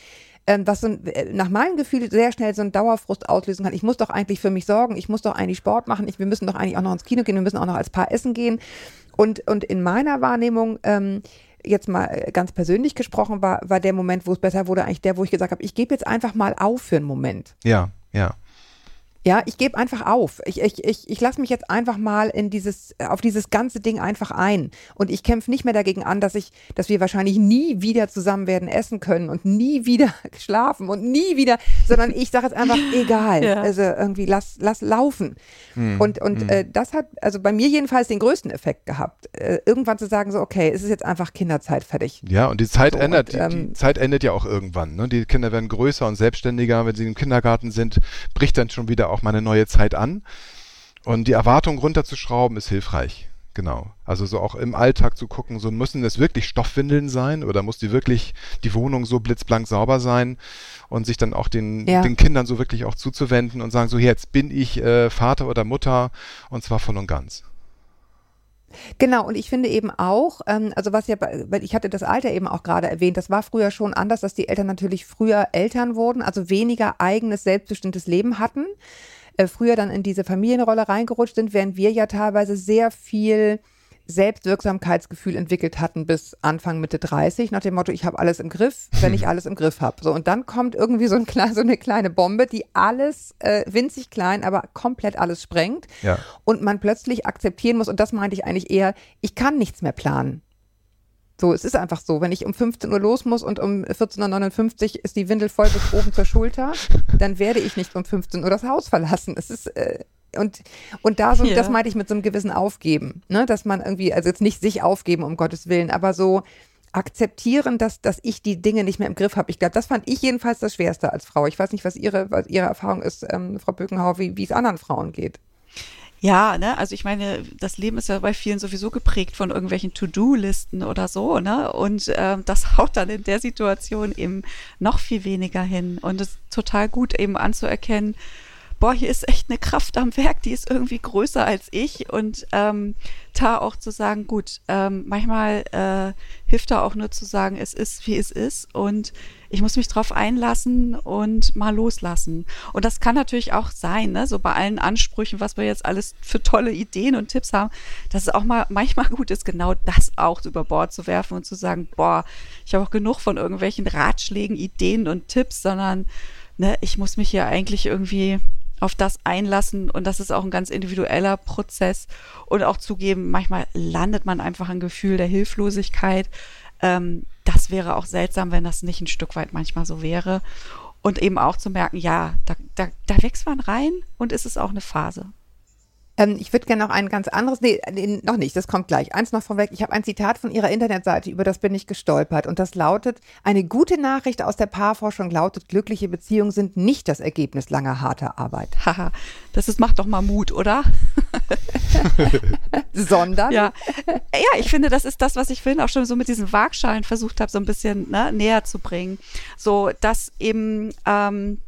ähm, was so ein, äh, nach meinem Gefühl sehr schnell so ein Dauerfrust auslösen kann. Ich muss doch eigentlich für mich sorgen, ich muss doch eigentlich Sport machen, ich, wir müssen doch eigentlich auch noch ins Kino gehen, wir müssen auch noch als Paar essen gehen. Und, und in meiner Wahrnehmung ähm, jetzt mal äh, ganz persönlich gesprochen, war, war der Moment, wo es besser wurde, eigentlich der, wo ich gesagt habe, ich gebe jetzt einfach mal auf für einen Moment. Ja, ja. Ja, ich gebe einfach auf. Ich, ich, ich, ich lasse mich jetzt einfach mal in dieses, auf dieses ganze Ding einfach ein. Und ich kämpfe nicht mehr dagegen an, dass ich, dass wir wahrscheinlich nie wieder zusammen werden essen können und nie wieder schlafen und nie wieder, sondern ich sage jetzt einfach, egal. Ja. Also irgendwie lass, lass laufen. Hm, Und, und hm. äh, das hat also bei mir jedenfalls den größten Effekt gehabt. Äh, irgendwann zu sagen, so, okay, es ist jetzt einfach Kinderzeit fertig. Ja, und die Zeit So, ändert, und, die, die ähm, Zeit endet ja auch irgendwann. Ne? Die Kinder werden größer und selbstständiger. Wenn sie im Kindergarten sind, bricht dann schon wieder auch mal eine neue Zeit an. Und die Erwartung runterzuschrauben ist hilfreich. Genau. Also so auch im Alltag zu gucken, so müssen es wirklich Stoffwindeln sein oder muss die wirklich die Wohnung so blitzblank sauber sein und sich dann auch den, Ja. den Kindern so wirklich auch zuzuwenden und sagen, so jetzt bin ich äh, Vater oder Mutter und zwar voll und ganz. Genau, und ich finde eben auch, ähm, also was ja, weil ich hatte das Alter eben auch gerade erwähnt, das war früher schon anders, dass die Eltern natürlich früher Eltern wurden, also weniger eigenes, selbstbestimmtes Leben hatten, äh, früher dann in diese Familienrolle reingerutscht sind, während wir ja teilweise sehr viel Selbstwirksamkeitsgefühl entwickelt hatten bis Anfang Mitte 30, nach dem Motto, ich habe alles im Griff, wenn ich alles im Griff habe. So, und dann kommt irgendwie so, ein, so eine kleine Bombe, die alles, äh, winzig klein, aber komplett alles sprengt Ja. und man plötzlich akzeptieren muss, und das meinte ich eigentlich eher, ich kann nichts mehr planen. So, es ist einfach so. Wenn ich um 15 Uhr los muss und um 14.59 Uhr ist die Windel voll bis oben zur Schulter, dann werde ich nicht um 15 Uhr das Haus verlassen. Es ist, äh, und, und da so, Ja. das meinte ich mit so einem gewissen Aufgeben, ne? dass man irgendwie, also jetzt nicht sich aufgeben, um Gottes Willen, aber so akzeptieren, dass, dass ich die Dinge nicht mehr im Griff habe. Ich glaube, das fand ich jedenfalls das Schwerste als Frau. Ich weiß nicht, was Ihre, was Ihre Erfahrung ist, ähm, Frau Bökenhauer, wie wie es anderen Frauen geht. Ja, ne, also ich meine, das Leben ist ja bei vielen sowieso geprägt von irgendwelchen To-Do-Listen oder so, ne? Und ähm, das haut dann in der Situation eben noch viel weniger hin. Und es ist total gut eben anzuerkennen, boah, hier ist echt eine Kraft am Werk, die ist irgendwie größer als ich. Und ähm, da auch zu sagen, gut, ähm, manchmal äh, hilft da auch nur zu sagen, es ist, wie es ist. Und ich muss mich drauf einlassen und mal loslassen. Und das kann natürlich auch sein, ne? so bei allen Ansprüchen, was wir jetzt alles für tolle Ideen und Tipps haben, dass es auch mal manchmal gut ist, genau das auch über Bord zu werfen und zu sagen, boah, ich habe auch genug von irgendwelchen Ratschlägen, Ideen und Tipps, sondern ne, ich muss mich hier eigentlich irgendwie auf das einlassen und das ist auch ein ganz individueller Prozess und auch zugeben, manchmal landet man einfach ein Gefühl der Hilflosigkeit. Ähm, das wäre auch seltsam, wenn das nicht ein Stück weit manchmal so wäre. Und eben auch zu merken, ja, da, da, da wächst man rein und es ist auch eine Phase. Ähm, ich würde gerne noch ein ganz anderes, nee, nee, noch nicht, das kommt gleich. Eins noch vorweg. Ich habe ein Zitat von Ihrer Internetseite, über das bin ich gestolpert. Und das lautet, eine gute Nachricht aus der Paarforschung lautet, glückliche Beziehungen sind nicht das Ergebnis langer, harter Arbeit. Haha, das ist, macht doch mal Mut, oder? Sondern, Ja. ja, ich finde, das ist das, was ich vorhin auch schon so mit diesen Waagschalen versucht habe, so ein bisschen ne, näher zu bringen. So, dass eben, ähm,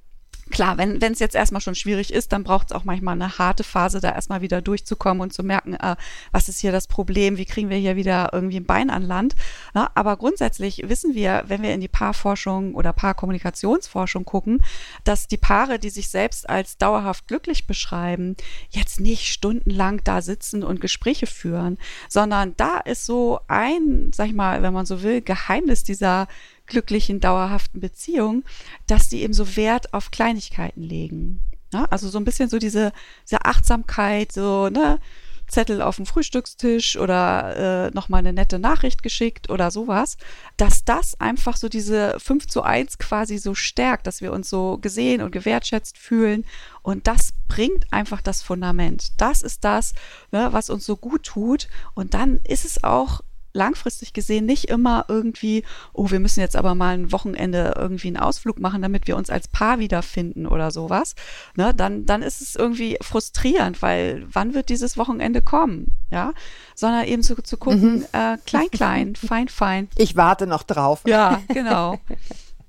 klar, wenn es jetzt erstmal schon schwierig ist, dann braucht es auch manchmal eine harte Phase, da erstmal wieder durchzukommen und zu merken, äh, was ist hier das Problem, wie kriegen wir hier wieder irgendwie ein Bein an Land. Na, aber grundsätzlich wissen wir, wenn wir in die Paarforschung oder Paarkommunikationsforschung gucken, dass die Paare, die sich selbst als dauerhaft glücklich beschreiben, jetzt nicht stundenlang da sitzen und Gespräche führen, sondern da ist so ein, sag ich mal, wenn man so will, Geheimnis dieser glücklichen, dauerhaften Beziehung, dass die eben so Wert auf Kleinigkeiten legen. Ja, also so ein bisschen so diese, diese Achtsamkeit, so, ne, Zettel auf dem Frühstückstisch oder äh, nochmal eine nette Nachricht geschickt oder sowas, dass das einfach so diese 5 zu 1 quasi so stärkt, dass wir uns so gesehen und gewertschätzt fühlen. Und das bringt einfach das Fundament. Das ist das, ne, was uns so gut tut. Und dann ist es auch langfristig gesehen nicht immer irgendwie, oh, wir müssen jetzt aber mal ein Wochenende irgendwie einen Ausflug machen, damit wir uns als Paar wiederfinden oder sowas, ne, dann, dann ist es irgendwie frustrierend, weil wann wird dieses Wochenende kommen, ja, sondern eben zu, zu gucken, äh, klein, klein, fein, fein. ich warte noch drauf. Ja, genau.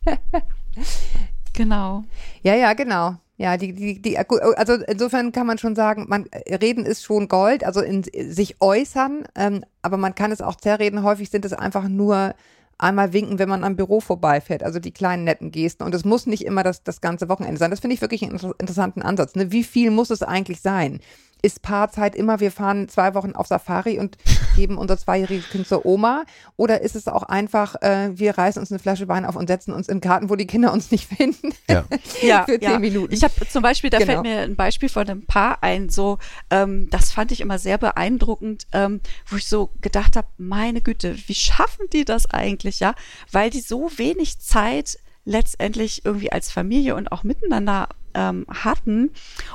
genau. Ja, ja, genau. Ja, die, die, die, also insofern kann man schon sagen, man, reden ist schon Gold, also in sich äußern, ähm, aber man kann es auch zerreden. Häufig sind es einfach nur einmal winken, wenn man am Büro vorbeifährt, also die kleinen netten Gesten. Und es muss nicht immer das, das ganze Wochenende sein. Das finde ich wirklich einen inter- interessanten Ansatz. Ne? Wie viel muss es eigentlich sein? Ist Paarzeit immer, wir fahren zwei Wochen auf Safari und geben unser zweijähriges Kind zur Oma? Oder ist es auch einfach, äh, wir reißen uns eine Flasche Wein auf und setzen uns in den Garten, wo die Kinder uns nicht finden? Ja. ja, Für zehn ja. Minuten. Ich habe zum Beispiel, da Genau. fällt mir ein Beispiel von einem Paar ein, so, ähm, das fand ich immer sehr beeindruckend, ähm, wo ich so gedacht habe, meine Güte, wie schaffen die das eigentlich, ja? Weil die so wenig Zeit letztendlich irgendwie als Familie und auch miteinander ähm, hatten.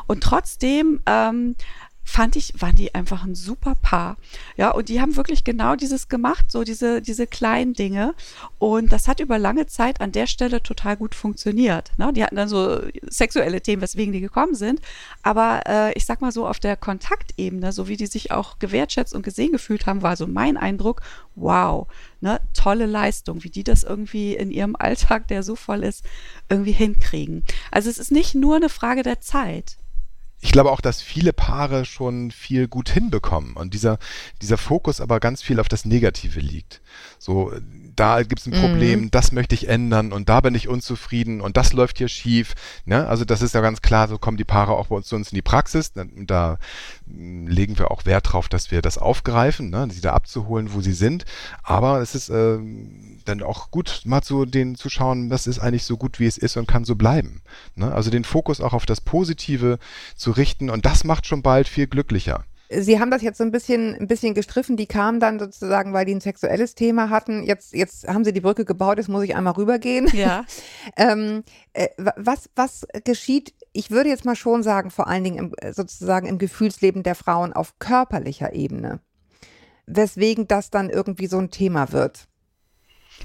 Und trotzdem ähm, fand ich, waren die einfach ein super Paar. Ja, und die haben wirklich genau dieses gemacht, so diese, diese kleinen Dinge. Und das hat über lange Zeit an der Stelle total gut funktioniert. Ne? Die hatten dann so sexuelle Themen, weswegen die gekommen sind. Aber äh, ich sag mal so, auf der Kontaktebene, so wie die sich auch gewertschätzt und gesehen gefühlt haben, war so mein Eindruck, wow, ne, tolle Leistung, wie die das irgendwie in ihrem Alltag, der so voll ist, irgendwie hinkriegen. Also es ist nicht nur eine Frage der Zeit. Ich glaube auch, dass viele Paare schon viel gut hinbekommen und dieser, dieser Fokus aber ganz viel auf das Negative liegt. So, da gibt es ein Problem, das möchte ich ändern und da bin ich unzufrieden und das läuft hier schief. Ne? Also das ist ja ganz klar, so kommen die Paare auch bei uns zu uns in die Praxis. Da, mh, legen wir auch Wert drauf, dass wir das aufgreifen, ne? sie da abzuholen, wo sie sind. Aber es ist ähm, dann auch gut, mal zu denen zu schauen, das ist eigentlich so gut, wie es ist und kann so bleiben. Ne? Also den Fokus auch auf das Positive zu richten und das macht schon bald viel glücklicher. Sie haben das jetzt so ein bisschen, ein bisschen gestriffen. Die kamen dann sozusagen, weil die ein sexuelles Thema hatten. Jetzt, jetzt haben sie die Brücke gebaut, jetzt muss ich einmal rübergehen. Ja. ähm, äh, wa- was, was geschieht, ich würde jetzt mal schon sagen, vor allen Dingen im, äh, sozusagen im Gefühlsleben der Frauen auf körperlicher Ebene. Weswegen das dann irgendwie so ein Thema wird.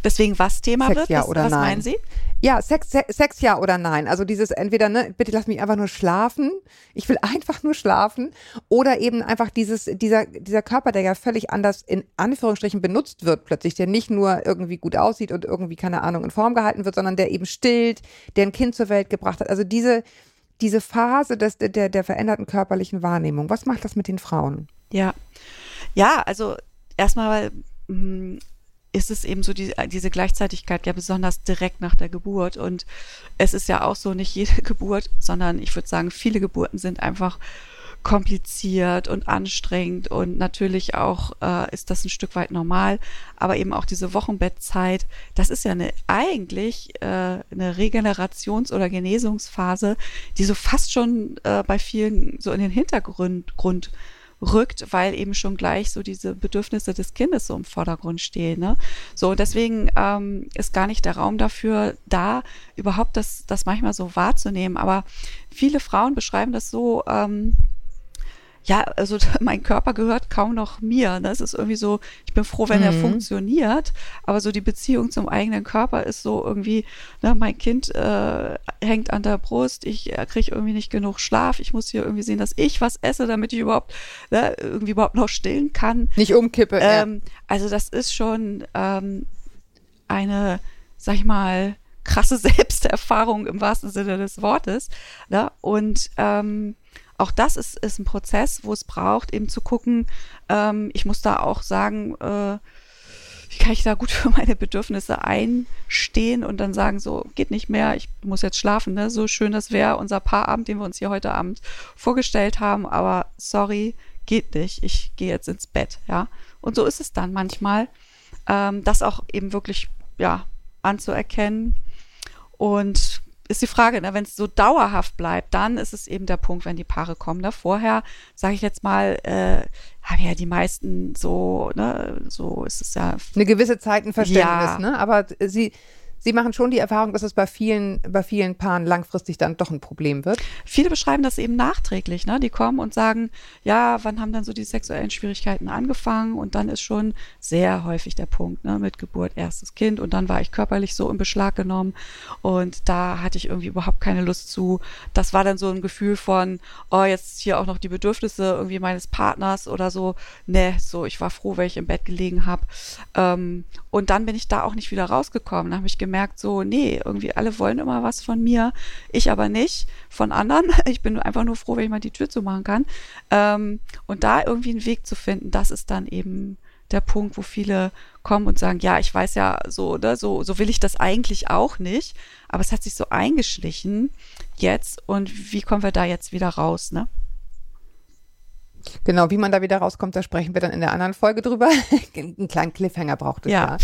Deswegen was Thema Sex wird? ja was, oder was nein? meinen Sie? Ja, Sex, Se- Sex ja oder nein. Also dieses entweder, ne, bitte lass mich einfach nur schlafen. Ich will einfach nur schlafen. Oder eben einfach dieses, dieser, dieser Körper, der ja völlig anders in Anführungsstrichen benutzt wird plötzlich, der nicht nur irgendwie gut aussieht und irgendwie, keine Ahnung, in Form gehalten wird, sondern der eben stillt, der ein Kind zur Welt gebracht hat. Also diese, diese Phase des, der, der veränderten körperlichen Wahrnehmung. Was macht das mit den Frauen? Ja. Ja, also erstmal mh, ist es eben so die, diese Gleichzeitigkeit ja besonders direkt nach der Geburt. Und es ist ja auch so, nicht jede Geburt, sondern ich würde sagen, viele Geburten sind einfach kompliziert und anstrengend und natürlich auch äh, ist das ein Stück weit normal, aber eben auch diese Wochenbettzeit, das ist ja eine eigentlich äh, eine Regenerations- oder Genesungsphase, die so fast schon äh, bei vielen so in den Hintergrund Grund rückt, weil eben schon gleich so diese Bedürfnisse des Kindes so im Vordergrund stehen. Ne? So, deswegen ähm, ist gar nicht der Raum dafür da, überhaupt das, das manchmal so wahrzunehmen. Aber viele Frauen beschreiben das so, ähm, ja, also mein Körper gehört kaum noch mir. Das ist irgendwie so, ich bin froh, wenn er Mhm. funktioniert, aber so die Beziehung zum eigenen Körper ist so irgendwie, ne, mein Kind äh, hängt an der Brust, ich äh, kriege irgendwie nicht genug Schlaf, ich muss hier irgendwie sehen, dass ich was esse, damit ich überhaupt ne, irgendwie überhaupt noch stillen kann. Nicht umkippe. ja. Ähm, also das ist schon ähm, eine, sag ich mal, krasse Selbsterfahrung im wahrsten Sinne des Wortes. Ne? Und ähm, auch das ist, ist ein Prozess, wo es braucht, eben zu gucken, ähm, ich muss da auch sagen, äh, wie kann ich da gut für meine Bedürfnisse einstehen und dann sagen, so geht nicht mehr, ich muss jetzt schlafen, ne? So schön das wäre unser Paarabend, den wir uns hier heute Abend vorgestellt haben, aber sorry, geht nicht, ich gehe jetzt ins Bett, ja. Und so ist es dann manchmal, ähm, das auch eben wirklich, ja, anzuerkennen. Und ist die Frage, ne, wenn es so dauerhaft bleibt, dann ist es eben der Punkt, wenn die Paare kommen. Ne? Vorher, sage ich jetzt mal, äh, haben ja die meisten so, ne, so ist es ja eine gewisse Zeit ein Verständnis, Ja. ne? Aber sie, sie machen schon die Erfahrung, dass es bei vielen, bei vielen Paaren langfristig dann doch ein Problem wird. Viele beschreiben das eben nachträglich, ne? Die kommen und sagen, ja, wann haben dann so die sexuellen Schwierigkeiten angefangen? Und dann ist schon sehr häufig der Punkt, ne? Mit Geburt erstes Kind und dann war ich körperlich so in Beschlag genommen und da hatte ich irgendwie überhaupt keine Lust zu. Das war dann so ein Gefühl von, oh, jetzt hier auch noch die Bedürfnisse irgendwie meines Partners oder so. Ne, so, ich war froh, wenn ich im Bett gelegen habe. Ähm, und dann bin ich da auch nicht wieder rausgekommen. Da habe ich gemerkt, so, nee, irgendwie alle wollen immer was von mir, ich aber nicht von anderen. Ich bin einfach nur froh, wenn ich mal die Tür zumachen kann. Ähm, und da irgendwie einen Weg zu finden, das ist dann eben der Punkt, wo viele kommen und sagen, ja, ich weiß ja so, ne, so, so will ich das eigentlich auch nicht, aber es hat sich so eingeschlichen jetzt und wie kommen wir da jetzt wieder raus, ne? Genau, wie man da wieder rauskommt, da sprechen wir dann in der anderen Folge drüber. Einen kleinen Cliffhanger braucht es ja.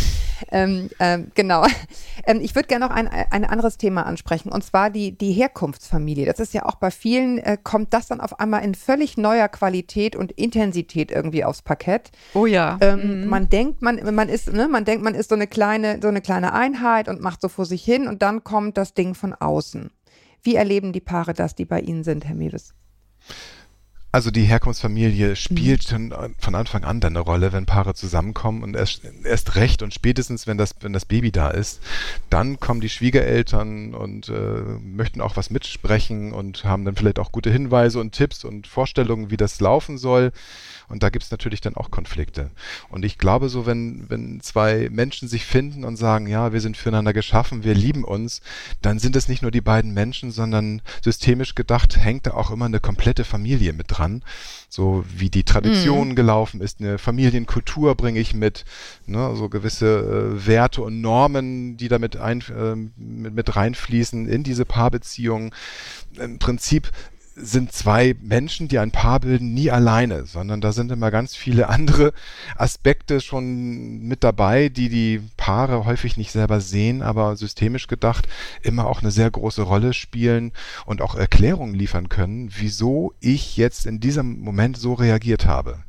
Ähm, ähm, genau. Ähm, ich würde gerne noch ein, ein anderes Thema ansprechen, und zwar die, die Herkunftsfamilie. Das ist ja auch bei vielen, äh, kommt das dann auf einmal in völlig neuer Qualität und Intensität irgendwie aufs Parkett. Oh ja. Ähm, Man denkt, man, man ist, ne, man denkt, man ist so eine kleine, so eine kleine Einheit und macht so vor sich hin und dann kommt das Ding von außen. Wie erleben die Paare das, die bei Ihnen sind, Herr Mewes? Also die Herkunftsfamilie spielt schon von Anfang an dann eine Rolle, wenn Paare zusammenkommen und erst, erst recht und spätestens, wenn das, wenn das Baby da ist, dann kommen die Schwiegereltern und äh, möchten auch was mitsprechen und haben dann vielleicht auch gute Hinweise und Tipps und Vorstellungen, wie das laufen soll. Und da gibt es natürlich dann auch Konflikte. Und ich glaube so, wenn, wenn zwei Menschen sich finden und sagen, ja, wir sind füreinander geschaffen, wir lieben uns, dann sind es nicht nur die beiden Menschen, sondern systemisch gedacht hängt da auch immer eine komplette Familie mit dran. So wie die Tradition Mhm. gelaufen ist, eine Familienkultur bringe ich mit, ne, so gewisse äh, Werte und Normen, die damit ein, äh, mit, mit reinfließen in diese Paarbeziehung. Im Prinzip sind zwei Menschen, die ein Paar bilden, nie alleine, sondern da sind immer ganz viele andere Aspekte schon mit dabei, die die Paare häufig nicht selber sehen, aber systemisch gedacht immer auch eine sehr große Rolle spielen und auch Erklärungen liefern können, wieso ich jetzt in diesem Moment so reagiert habe.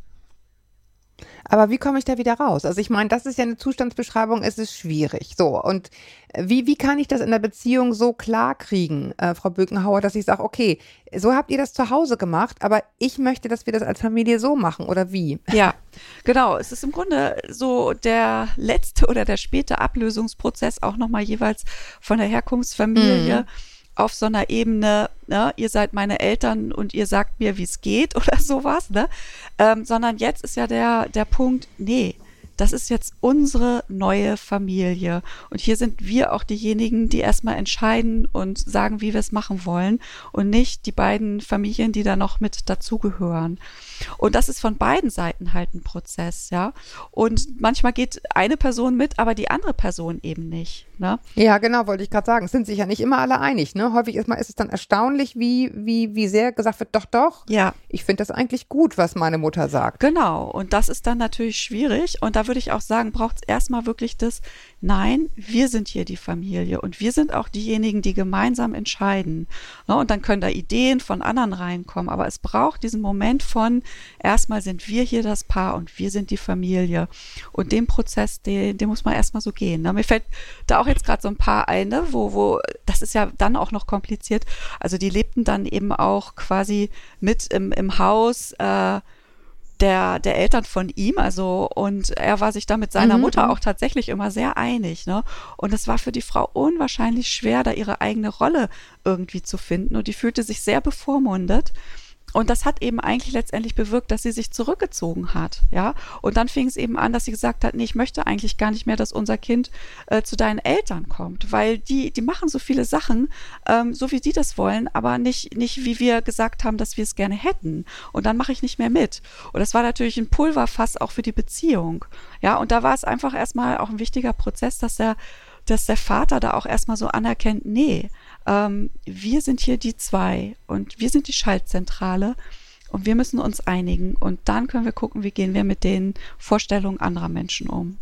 Aber wie komme ich da wieder raus? Also ich meine, das ist ja eine Zustandsbeschreibung, es ist schwierig. So, und wie, wie kann ich das in der Beziehung so klar kriegen, äh, Frau Bökenhauer, dass ich sage, okay, so habt ihr das zu Hause gemacht, aber ich möchte, dass wir das als Familie so machen oder wie? Ja, genau. Es ist im Grunde so der letzte oder der späte Ablösungsprozess auch nochmal jeweils von der Herkunftsfamilie auf so einer Ebene, ne, ihr seid meine Eltern und ihr sagt mir, wie es geht oder sowas, ne? Ähm, sondern jetzt ist ja der, der Punkt, nee, das ist jetzt unsere neue Familie. Und hier sind wir auch diejenigen, die erstmal entscheiden und sagen, wie wir es machen wollen und nicht die beiden Familien, die da noch mit dazugehören. Und das ist von beiden Seiten halt ein Prozess, ja. Und manchmal geht eine Person mit, aber die andere Person eben nicht. Ne? Ja, genau, wollte ich gerade sagen. Es sind sich ja nicht immer alle einig. Ne? Häufig ist, mal, ist es dann erstaunlich, wie, wie, wie sehr gesagt wird, doch, doch. Ja, Ich finde das eigentlich gut, was meine Mutter sagt. Genau, und das ist dann natürlich schwierig. Und da würde ich auch sagen, braucht es erstmal wirklich das, nein, wir sind hier die Familie und wir sind auch diejenigen, die gemeinsam entscheiden. Ne, und dann können da Ideen von anderen reinkommen, aber es braucht diesen Moment von, erstmal sind wir hier das Paar und wir sind die Familie. Und den Prozess, den, den muss man erstmal so gehen. Ne? Mir fällt da auch jetzt gerade so ein paar ein, ne, wo, wo, das ist ja dann auch noch kompliziert. Also die lebten dann eben auch quasi mit im, im Haus, äh, der, der Eltern von ihm, also und er war sich da mit seiner Mhm, Mutter mhm. auch tatsächlich immer sehr einig, ne? Und es war für die Frau unwahrscheinlich schwer, da ihre eigene Rolle irgendwie zu finden und die fühlte sich sehr bevormundet. Und das hat eben eigentlich letztendlich bewirkt, dass sie sich zurückgezogen hat, ja. Und dann fing es eben an, dass sie gesagt hat, nee, ich möchte eigentlich gar nicht mehr, dass unser Kind äh, zu deinen Eltern kommt, weil die, die machen so viele Sachen, ähm, so wie die das wollen, aber nicht, nicht wie wir gesagt haben, dass wir es gerne hätten. Und dann mache ich nicht mehr mit. Und das war natürlich ein Pulverfass auch für die Beziehung, ja. Und da war es einfach erstmal auch ein wichtiger Prozess, dass der dass der Vater da auch erstmal so anerkennt, nee, ähm, wir sind hier die zwei und wir sind die Schaltzentrale und wir müssen uns einigen und dann können wir gucken, wie gehen wir mit den Vorstellungen anderer Menschen um.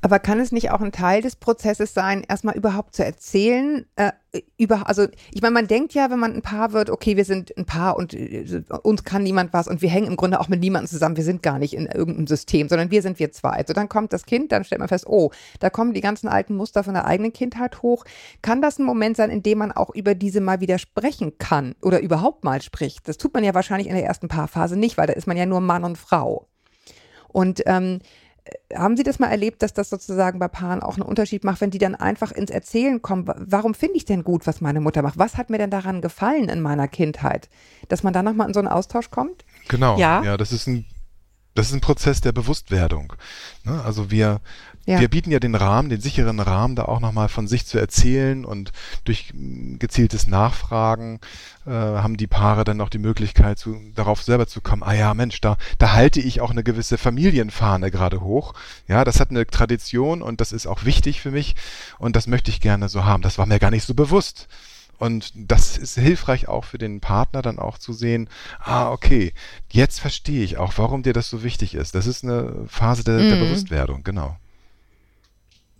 Aber kann es nicht auch ein Teil des Prozesses sein, erstmal überhaupt zu erzählen? Äh, über, also ich meine, man denkt ja, wenn man ein Paar wird, okay, wir sind ein Paar und äh, uns kann niemand was und wir hängen im Grunde auch mit niemandem zusammen. Wir sind gar nicht in irgendeinem System, sondern wir sind wir zwei. So dann kommt das Kind, dann stellt man fest, oh, da kommen die ganzen alten Muster von der eigenen Kindheit hoch. Kann das ein Moment sein, in dem man auch über diese mal wieder sprechen kann oder überhaupt mal spricht? Das tut man ja wahrscheinlich in der ersten Paarphase nicht, weil da ist man ja nur Mann und Frau. Und ähm, haben Sie das mal erlebt, dass das sozusagen bei Paaren auch einen Unterschied macht, wenn die dann einfach ins Erzählen kommen? wa- Warum finde ich denn gut, was meine Mutter macht? Was hat mir denn daran gefallen in meiner Kindheit? Dass man da nochmal in so einen Austausch kommt? Genau. Ja. ja das ist ein das ist ein Prozess der Bewusstwerdung. Ne? Also wir, Ja. wir bieten ja den Rahmen, den sicheren Rahmen, da auch nochmal von sich zu erzählen und durch mm, gezieltes Nachfragen äh, haben die Paare dann auch die Möglichkeit, zu, darauf selber zu kommen, ah ja, Mensch, da, da halte ich auch eine gewisse Familienfahne gerade hoch. Ja, das hat eine Tradition und das ist auch wichtig für mich und das möchte ich gerne so haben. Das war mir gar nicht so bewusst. Und das ist hilfreich auch für den Partner dann auch zu sehen, ah, okay, jetzt verstehe ich auch, warum dir das so wichtig ist. Das ist eine Phase der, der Mhm. Bewusstwerdung, genau.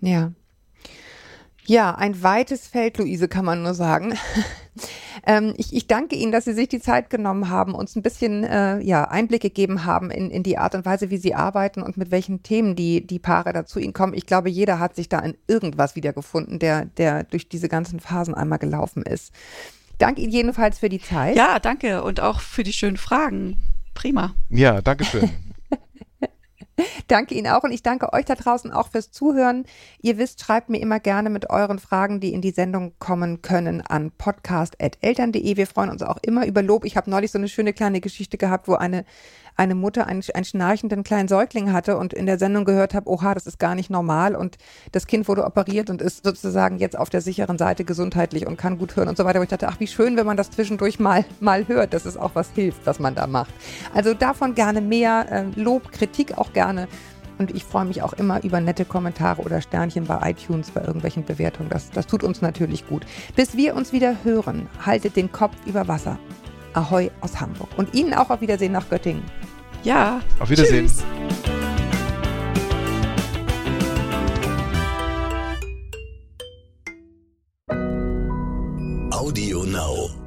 Ja. Ja, ein weites Feld, Luise, kann man nur sagen. ähm, ich, ich danke Ihnen, dass Sie sich die Zeit genommen haben, uns ein bisschen äh, ja, Einblick gegeben haben in, in die Art und Weise, wie Sie arbeiten und mit welchen Themen die, die Paare da zu Ihnen kommen. Ich glaube, jeder hat sich da in irgendwas wiedergefunden, der, der durch diese ganzen Phasen einmal gelaufen ist. Danke Ihnen jedenfalls für die Zeit. Ja, danke und auch für die schönen Fragen. Prima. Ja, Dankeschön. Danke Ihnen auch und ich danke euch da draußen auch fürs Zuhören. Ihr wisst, schreibt mir immer gerne mit euren Fragen, die in die Sendung kommen können, an podcast.eltern.de. Wir freuen uns auch immer über Lob. Ich habe neulich so eine schöne kleine Geschichte gehabt, wo eine, eine Mutter einen, einen schnarchenden kleinen Säugling hatte und in der Sendung gehört habe, oha, das ist gar nicht normal und das Kind wurde operiert und ist sozusagen jetzt auf der sicheren Seite gesundheitlich und kann gut hören und so weiter. Wo ich dachte, ach, wie schön, wenn man das zwischendurch mal, mal hört, dass es auch was hilft, was man da macht. Also davon gerne mehr, äh, Lob, Kritik auch gerne. Und ich freue mich auch immer über nette Kommentare oder Sternchen bei iTunes, bei irgendwelchen Bewertungen. Das, das tut uns natürlich gut. Bis wir uns wieder hören, haltet den Kopf über Wasser. Ahoi aus Hamburg. Und Ihnen auch auf Wiedersehen nach Göttingen. Ja. Auf Wiedersehen. Tschüss. Audio Now.